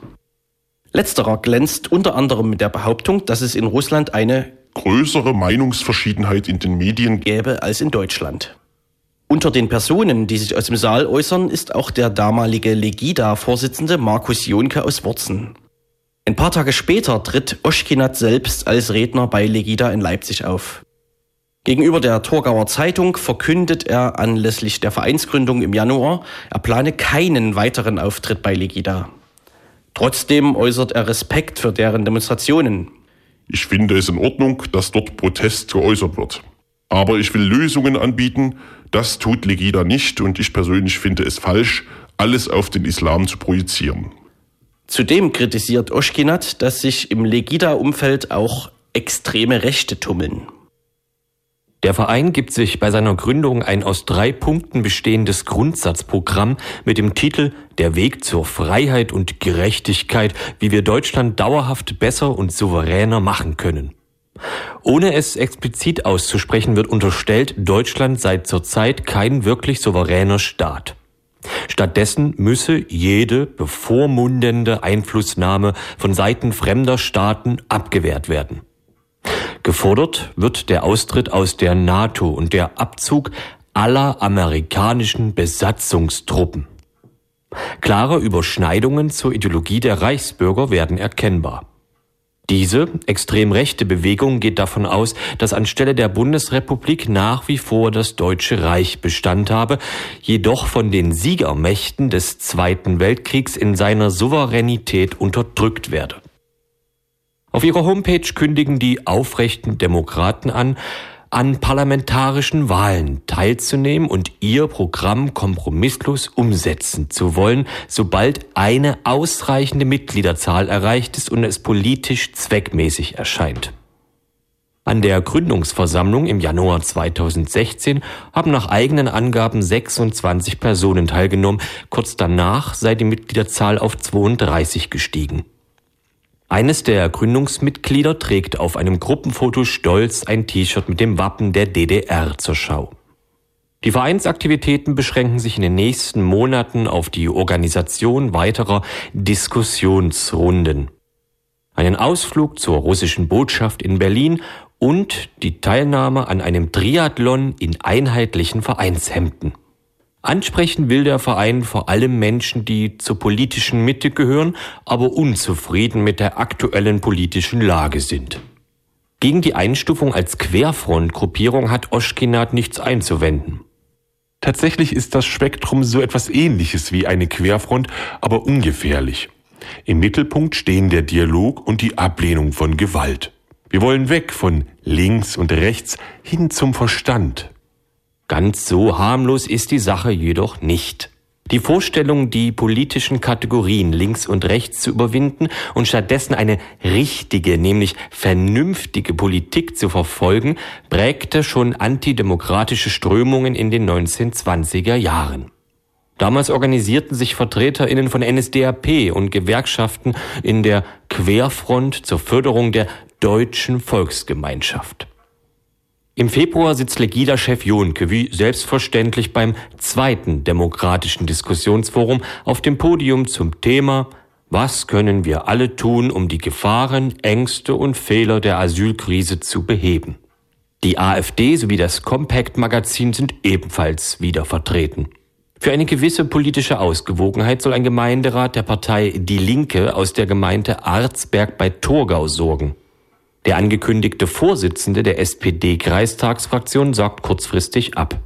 Letzterer glänzt unter anderem mit der Behauptung, dass es in Russland eine größere Meinungsverschiedenheit in den Medien gäbe als in Deutschland. Unter den Personen, die sich aus dem Saal äußern, ist auch der damalige Legida-Vorsitzende Markus Jonke aus Wurzen. Ein paar Tage später tritt Oschkinat selbst als Redner bei Legida in Leipzig auf. Gegenüber der Torgauer Zeitung verkündet er anlässlich der Vereinsgründung im Januar, er plane keinen weiteren Auftritt bei Legida. Trotzdem äußert er Respekt für deren Demonstrationen. Ich finde es in Ordnung, dass dort Protest geäußert wird. Aber ich will Lösungen anbieten, das tut Legida nicht und ich persönlich finde es falsch, alles auf den Islam zu projizieren. Zudem kritisiert Oschkinat, dass sich im Legida-Umfeld auch extreme Rechte tummeln. Der Verein gibt sich bei seiner Gründung ein aus drei Punkten bestehendes Grundsatzprogramm mit dem Titel Der Weg zur Freiheit und Gerechtigkeit, wie wir Deutschland dauerhaft besser und souveräner machen können. Ohne es explizit auszusprechen, wird unterstellt, Deutschland sei zurzeit kein wirklich souveräner Staat. Stattdessen müsse jede bevormundende Einflussnahme von Seiten fremder Staaten abgewehrt werden. Gefordert wird der Austritt aus der NATO und der Abzug aller amerikanischen Besatzungstruppen. Klare Überschneidungen zur Ideologie der Reichsbürger werden erkennbar. Diese extrem rechte Bewegung geht davon aus, dass anstelle der Bundesrepublik nach wie vor das Deutsche Reich Bestand habe, jedoch von den Siegermächten des Zweiten Weltkriegs in seiner Souveränität unterdrückt werde. Auf ihrer Homepage kündigen die aufrechten Demokraten an, an parlamentarischen Wahlen teilzunehmen und ihr Programm kompromisslos umsetzen zu wollen, sobald eine ausreichende Mitgliederzahl erreicht ist und es politisch zweckmäßig erscheint. An der Gründungsversammlung im Januar 2016 haben nach eigenen Angaben 26 Personen teilgenommen, kurz danach sei die Mitgliederzahl auf 32 gestiegen. Eines der Gründungsmitglieder trägt auf einem Gruppenfoto stolz ein T-Shirt mit dem Wappen der DDR zur Schau. Die Vereinsaktivitäten beschränken sich in den nächsten Monaten auf die Organisation weiterer Diskussionsrunden. Einen Ausflug zur russischen Botschaft in Berlin und die Teilnahme an einem Triathlon in einheitlichen Vereinshemden. Ansprechen will der Verein vor allem Menschen, die zur politischen Mitte gehören, aber unzufrieden mit der aktuellen politischen Lage sind. Gegen die Einstufung als Querfrontgruppierung hat Oschkinat nichts einzuwenden. Tatsächlich ist das Spektrum so etwas ähnliches wie eine Querfront, aber ungefährlich. Im Mittelpunkt stehen der Dialog und die Ablehnung von Gewalt. Wir wollen weg von links und rechts hin zum Verstand. Ganz so harmlos ist die Sache jedoch nicht. Die Vorstellung, die politischen Kategorien links und rechts zu überwinden und stattdessen eine richtige, nämlich vernünftige Politik zu verfolgen, prägte schon antidemokratische Strömungen in den 1920er Jahren. Damals organisierten sich VertreterInnen von NSDAP und Gewerkschaften in der Querfront zur Förderung der deutschen Volksgemeinschaft. Im Februar sitzt Legida-Chef Jonke wie selbstverständlich beim zweiten demokratischen Diskussionsforum auf dem Podium zum Thema Was können wir alle tun, um die Gefahren, Ängste und Fehler der Asylkrise zu beheben? Die AfD sowie das Compact-Magazin sind ebenfalls wieder vertreten. Für eine gewisse politische Ausgewogenheit soll ein Gemeinderat der Partei Die Linke aus der Gemeinde Arzberg bei Torgau sorgen. Der angekündigte Vorsitzende der SPD-Kreistagsfraktion sagt kurzfristig ab.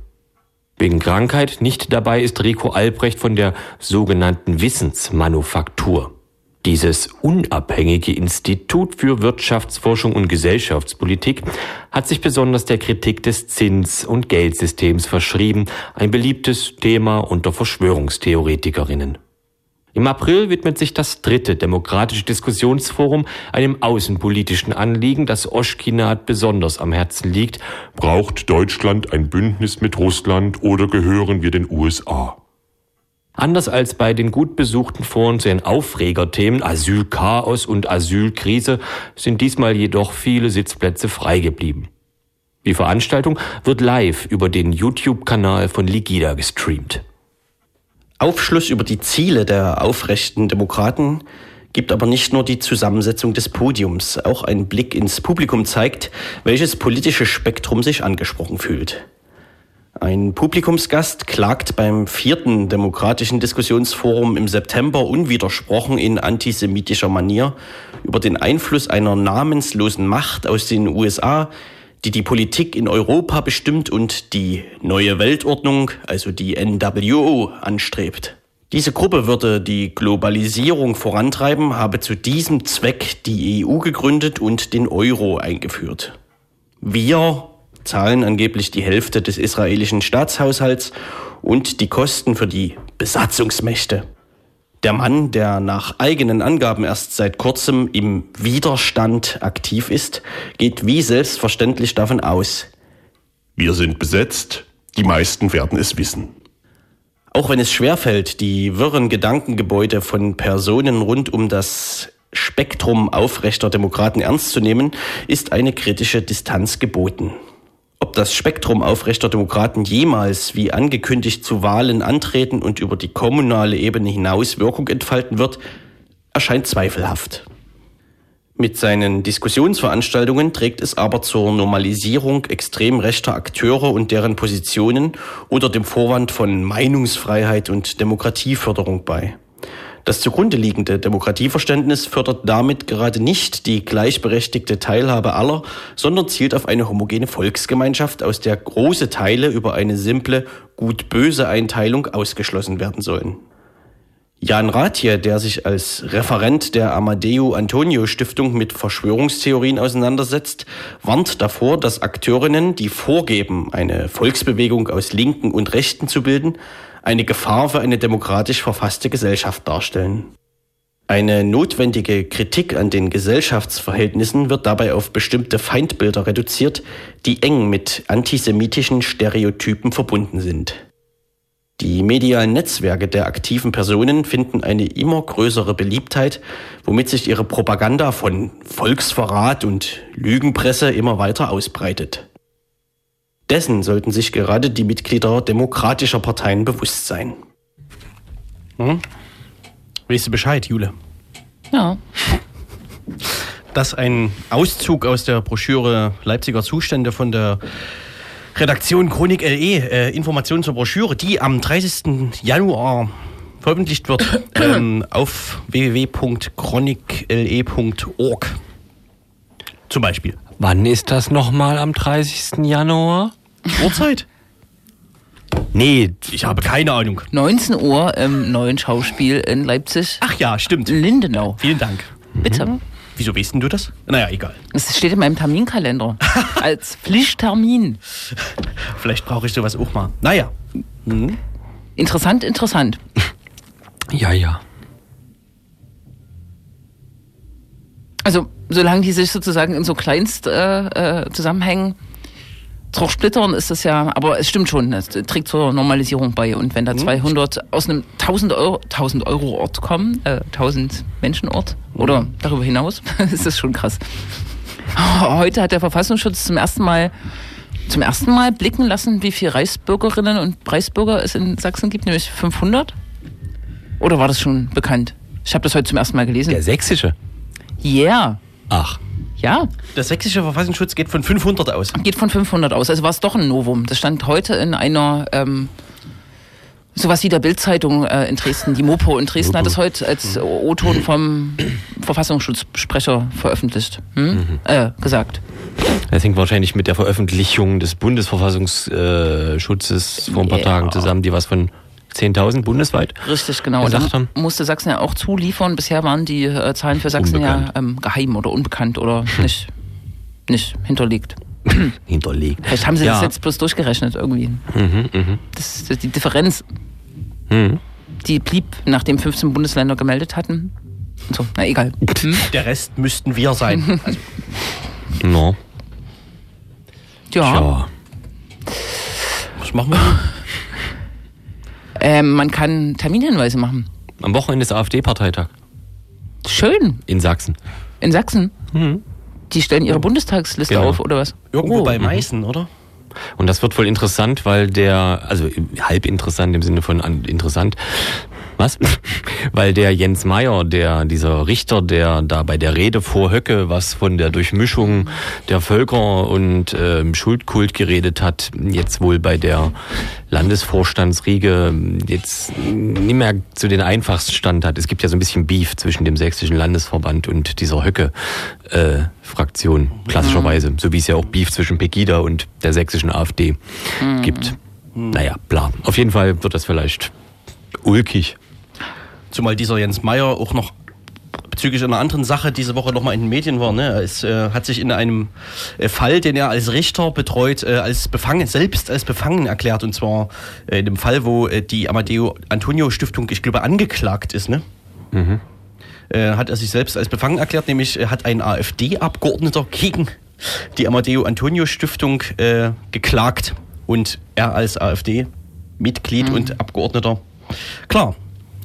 Wegen Krankheit nicht dabei ist Rico Albrecht von der sogenannten Wissensmanufaktur. Dieses unabhängige Institut für Wirtschaftsforschung und Gesellschaftspolitik hat sich besonders der Kritik des Zins- und Geldsystems verschrieben, ein beliebtes Thema unter Verschwörungstheoretikerinnen. Im April widmet sich das dritte demokratische Diskussionsforum einem außenpolitischen Anliegen, das Oschkinat besonders am Herzen liegt. Braucht Deutschland ein Bündnis mit Russland oder gehören wir den USA? Anders als bei den gut besuchten Foren zu den Aufregerthemen Asylchaos und Asylkrise sind diesmal jedoch viele Sitzplätze frei geblieben. Die Veranstaltung wird live über den YouTube-Kanal von Ligida gestreamt. Aufschluss über die Ziele der aufrechten Demokraten gibt aber nicht nur die Zusammensetzung des Podiums, auch ein Blick ins Publikum zeigt, welches politische Spektrum sich angesprochen fühlt. Ein Publikumsgast klagt beim vierten demokratischen Diskussionsforum im September unwidersprochen in antisemitischer Manier über den Einfluss einer namenslosen Macht aus den USA, die die Politik in Europa bestimmt und die neue Weltordnung, also die NWO, anstrebt. Diese Gruppe würde die Globalisierung vorantreiben, habe zu diesem Zweck die EU gegründet und den Euro eingeführt. Wir zahlen angeblich die Hälfte des israelischen Staatshaushalts und die Kosten für die Besatzungsmächte. Der Mann, der nach eigenen Angaben erst seit kurzem im Widerstand aktiv ist, geht wie selbstverständlich davon aus. Wir sind besetzt, die meisten werden es wissen. Auch wenn es schwerfällt, die wirren Gedankengebäude von Personen rund um das Spektrum aufrechter Demokraten ernst zu nehmen, ist eine kritische Distanz geboten. Ob das Spektrum aufrechter Demokraten jemals wie angekündigt zu Wahlen antreten und über die kommunale Ebene hinaus Wirkung entfalten wird, erscheint zweifelhaft. Mit seinen Diskussionsveranstaltungen trägt es aber zur Normalisierung extrem rechter Akteure und deren Positionen oder dem Vorwand von Meinungsfreiheit und Demokratieförderung bei. Das zugrunde liegende Demokratieverständnis fördert damit gerade nicht die gleichberechtigte Teilhabe aller, sondern zielt auf eine homogene Volksgemeinschaft, aus der große Teile über eine simple gut-böse Einteilung ausgeschlossen werden sollen. Jan Rathje, der sich als Referent der Amadeo Antonio Stiftung mit Verschwörungstheorien auseinandersetzt, warnt davor, dass Akteurinnen, die vorgeben, eine Volksbewegung aus Linken und Rechten zu bilden, eine Gefahr für eine demokratisch verfasste Gesellschaft darstellen. Eine notwendige Kritik an den Gesellschaftsverhältnissen wird dabei auf bestimmte Feindbilder reduziert, die eng mit antisemitischen Stereotypen verbunden sind. Die medialen Netzwerke der aktiven Personen finden eine immer größere Beliebtheit, womit sich ihre Propaganda von Volksverrat und Lügenpresse immer weiter ausbreitet. Dessen sollten sich gerade die Mitglieder demokratischer Parteien bewusst sein. Hm? Weißt du Bescheid, Jule? Ja. Das ein Auszug aus der Broschüre Leipziger Zustände von der Redaktion Chronik LE, äh, Informationen zur Broschüre, die am 30. Januar veröffentlicht wird [COUGHS] ähm, auf www.chronicle.org. Zum Beispiel. Wann ist das nochmal am 30. Januar? Uhrzeit? Nee, Ich habe keine Ahnung. 19 Uhr im neuen Schauspiel in Leipzig. Ach ja, stimmt. Lindenau. Vielen Dank. Bitte. Wieso weißt denn du das? Naja, egal. Es steht in meinem Terminkalender. [LAUGHS] als Pflichttermin. Vielleicht brauche ich sowas auch mal. Naja. Hm. Interessant, interessant. [LAUGHS] ja, ja. Also, solange die sich sozusagen in so Kleinst äh, äh, zusammenhängen, zersplittern ist das ja, aber es stimmt schon, es trägt zur Normalisierung bei. Und wenn da 200 aus einem 1000 Euro, 1000 Euro Ort kommen, äh, 1000 Menschen Ort oder darüber hinaus, [LAUGHS] ist das schon krass. Heute hat der Verfassungsschutz zum ersten Mal zum ersten Mal blicken lassen, wie viele Reichsbürgerinnen und Reichsbürger es in Sachsen gibt, nämlich 500. Oder war das schon bekannt? Ich habe das heute zum ersten Mal gelesen. Der sächsische. Yeah. Ach. Ja, Der sächsische Verfassungsschutz geht von 500 aus. geht von 500 aus. Also war es doch ein Novum. Das stand heute in einer, ähm, sowas wie der Bildzeitung äh, in Dresden. Die Mopo in Dresden hat es heute als O-Ton vom Verfassungsschutzsprecher veröffentlicht. Hm? Äh, gesagt. Das hängt wahrscheinlich mit der Veröffentlichung des Bundesverfassungsschutzes vor ein paar Ja. Tagen zusammen, die was von 10.000 bundesweit. Richtig, genau. Gesagt Da haben. musste Sachsen ja auch zuliefern. Bisher waren die äh, Zahlen für Sachsen Unbekannt. ja ähm, geheim oder unbekannt oder nicht, nicht hinterlegt. [CLEARS THROAT] hinterlegt. Vielleicht haben sie ja. das jetzt bloß durchgerechnet irgendwie. Mhm, mhm. Das ist die Differenz. Mhm. Die blieb, nachdem 15 Bundesländer gemeldet hatten. Und So, na egal. Hm? Der Rest müssten wir sein. [LAUGHS] Also, No. Ja. Tja. was machen wir? Ähm, man kann Terminhinweise machen. Am Wochenende ist AfD-Parteitag Schön. in Sachsen. In Sachsen. Die stellen ihre Bundestagsliste Genau. auf, oder was? Irgendwo Oh. bei Meißen, oder? Und das wird wohl interessant, weil der, also halb interessant im Sinne von an, interessant. Was? [LAUGHS] Weil der Jens Meyer, der, dieser Richter, der da bei der Rede vor Höcke was von der Durchmischung der Völker und ähm, Schuldkult geredet hat, jetzt wohl bei der Landesvorstandsriege jetzt nicht mehr zu den einfachsten Stand hat. Es gibt ja so ein bisschen Beef zwischen dem sächsischen Landesverband und dieser Höcke-Fraktion, klassischerweise. So wie es ja auch Beef zwischen Pegida und der sächsischen AfD gibt. Naja, bla. Auf jeden Fall wird das vielleicht ulkig. Zumal dieser Jens Meyer auch noch bezüglich einer anderen Sache diese Woche nochmal in den Medien war. Ne? Er ist, äh, hat sich in einem äh, Fall, den er als Richter betreut, äh, als befangen, selbst als befangen erklärt. Und zwar äh, in dem Fall, wo äh, die Amadeo Antonio Stiftung, ich glaube, angeklagt ist. Ne? Äh, hat er sich selbst als befangen erklärt, nämlich hat ein AfD-Abgeordneter gegen die Amadeo Antonio Stiftung geklagt und er als AfD-Mitglied und Abgeordneter, klar,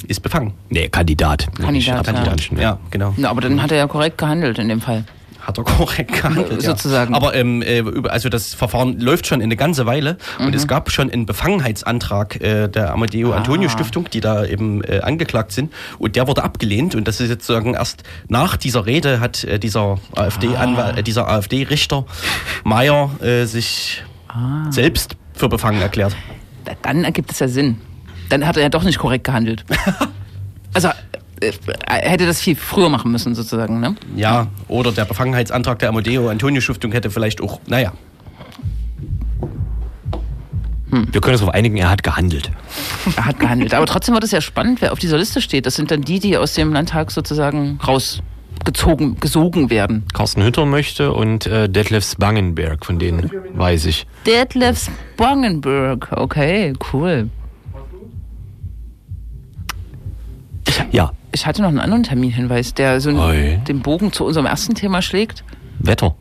ist befangen. Nee, Kandidat. Kandidat, ja. Kandidat, ja. Ja, genau. Na, aber dann hat er ja korrekt gehandelt in dem Fall. Hat er korrekt gehandelt. [LAUGHS] Sozusagen. Ja. Aber ähm, äh, also das Verfahren läuft schon eine ganze Weile Mhm. und es gab schon einen Befangenheitsantrag äh, der Amadeo Antonio Ah. Stiftung, die da eben äh, angeklagt sind und der wurde abgelehnt und das ist jetzt sozusagen erst nach dieser Rede hat äh, dieser AfD Ah. äh, dieser AfD Richter Meyer äh, sich Ah. selbst für befangen erklärt. Da- Dann ergibt es ja Sinn. Dann hat er ja doch nicht korrekt gehandelt. [LAUGHS] also äh, er hätte das viel früher machen müssen, sozusagen, ne? Ja, oder der Befangenheitsantrag der Amadeo Antonio Stiftung hätte vielleicht auch, naja, Wir können uns darauf einigen, er hat gehandelt. Er hat gehandelt. Aber trotzdem wird es ja spannend, wer auf dieser Liste steht. Das sind dann die, die aus dem Landtag sozusagen rausgezogen, gesogen werden. Carsten Hütter möchte und äh, Detlef Spangenberg, von denen weiß ich. Detlef Spangenberg. Okay, cool. Ja, Ich hatte noch einen anderen Terminhinweis, der so Oi. den Bogen zu unserem ersten Thema schlägt. Wetter.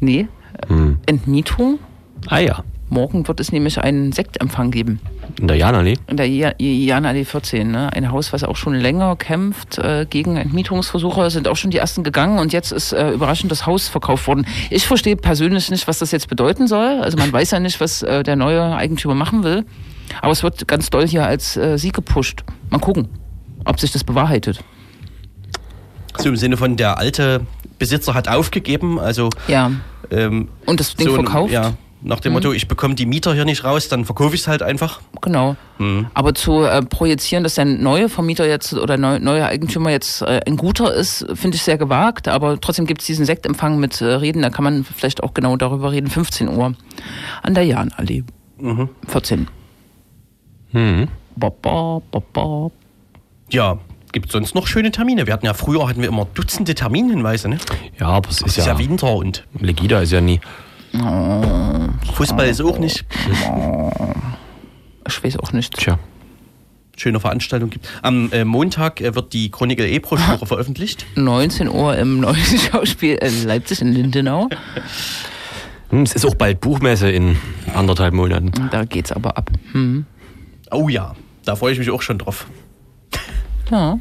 Nee, Hm. Entmietung. Ah ja, Morgen wird es nämlich einen Sektempfang geben. in der Janallee. In der Ja- Janallee 14, ne? Ein Haus, was auch schon länger kämpft äh, gegen Entmietungsversuche, sind auch schon die ersten gegangen und jetzt ist äh, überraschend das Haus verkauft worden. Ich verstehe persönlich nicht, was das jetzt bedeuten soll. Also man [LAUGHS] weiß ja nicht, was äh, der neue Eigentümer machen will. Aber es wird ganz doll hier als äh, Sieg gepusht. Mal gucken, ob sich das bewahrheitet. so im Sinne von der alte Besitzer hat aufgegeben, also Ja. ähm, Und das Ding so, verkauft? Ja, nach dem Motto, ich bekomme die Mieter hier nicht raus, dann verkaufe ich es halt einfach. Genau. Mhm. Aber zu äh, projizieren, dass der neue Vermieter jetzt oder neu, neue Eigentümer jetzt äh, ein guter ist, finde ich sehr gewagt. Aber trotzdem gibt es diesen Sektempfang mit äh, Reden, da kann man vielleicht auch genau darüber reden. 15 Uhr an der Jahnallee. 14. Mhm. Ba, ba, ba, ba. Ja, gibt sonst noch schöne Termine? Wir hatten ja früher hatten wir immer Dutzende Terminhinweise, ne? Ja, aber es Es ist ist ja, ja, Winter und Legida ist ja nie. Fußball ist auch nicht. Ich weiß auch nicht. Tja. Schöne Veranstaltung gibt. Am äh, Montag äh, wird die Chronicle E-Broschüre [LAUGHS] veröffentlicht. 19 Uhr im neuen [LAUGHS] Schauspiel in Leipzig in Lindenau. Hm, Es ist auch bald Buchmesse in anderthalb Monaten. Da geht's aber ab. Hm. Oh ja, da freue ich mich auch schon drauf. Ja.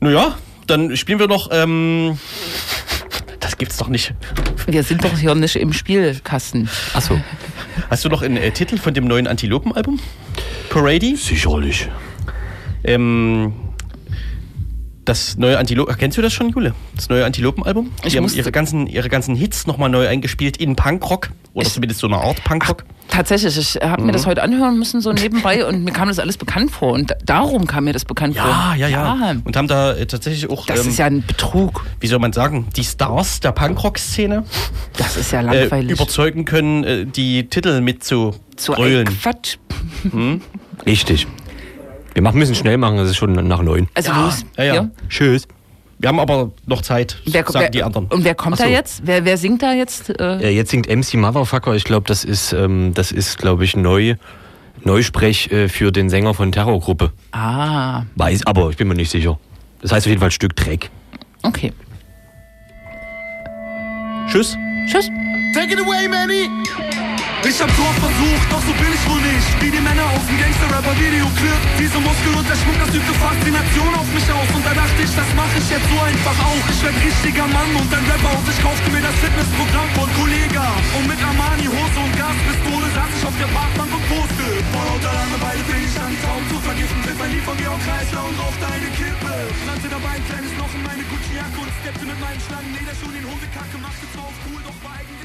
Naja, dann spielen wir noch. Ähm, das gibt's doch nicht. Wir sind doch hier nicht im Spielkasten. Achso. Hast du noch einen äh, Titel von dem neuen Antilopen-Album? Parady? Sicherlich. Ähm, das neue Antilopen. Kennst du das schon, Jule? Das neue Antilopen-Album? Ich Die haben musste- ihre ganzen, ihre ganzen Hits nochmal neu eingespielt in Punkrock. Oder Ich- zumindest so eine Art Punkrock. Tatsächlich, ich habe mir das heute anhören müssen, so nebenbei, und mir kam das alles bekannt vor. Und da- darum kam mir das bekannt vor. Ja, ja, ja. Und haben da äh, tatsächlich auch, Das ähm, ist ja ein Betrug. wie soll man sagen, die Stars der Punkrock-Szene Das ist ja äh, langweilig. überzeugen können, äh, die Titel mit zu grölen. Quatsch. Richtig. Wir machen, müssen schnell machen, es ist schon nach neun. Also Ja, los. ja, ja. Hier. Tschüss. Wir haben aber noch Zeit, Wer, sagen wer, die anderen. Und wer kommt so. da jetzt? Wer, wer singt da jetzt? Äh, Äh, jetzt singt MC Motherfucker. Ich glaube, das ist, ähm, das ist, glaube ich, neu, Neusprech äh, für den Sänger von Terrorgruppe. Ah, Weiß, aber ich bin mir nicht sicher. Das heißt auf jeden Fall Stück Dreck. okay. Tschüss. Tschüss. Take it away, Manny! Ich hab oft versucht, doch so bin ich wohl nicht. Wie die Männer aus dem Gangster-Rapper-Videoclip. Diese Muskel und der Schmuck, das übte Faszination auf mich aus. Und da dachte ich, das mache ich jetzt so einfach auch. Ich werd richtiger Mann und ein Rapper und ich kaufte mir das Fitnessprogramm von Kollega. Und mit Armani, Hose und Gaspistole saß ich auf der Parkbank und poste. Vor lauter Langeweile fing ich an, Traum zu vergiften. Griff ein Lied von Georg Kreisler und rauchte eine Kippe. Rannte dabei ein kleines Loch in meine Gucci-Jacke und steppte mit meinen Schlangen Lederschuhen in Hundekacke. Machte zwar auf cool, doch war eigentlich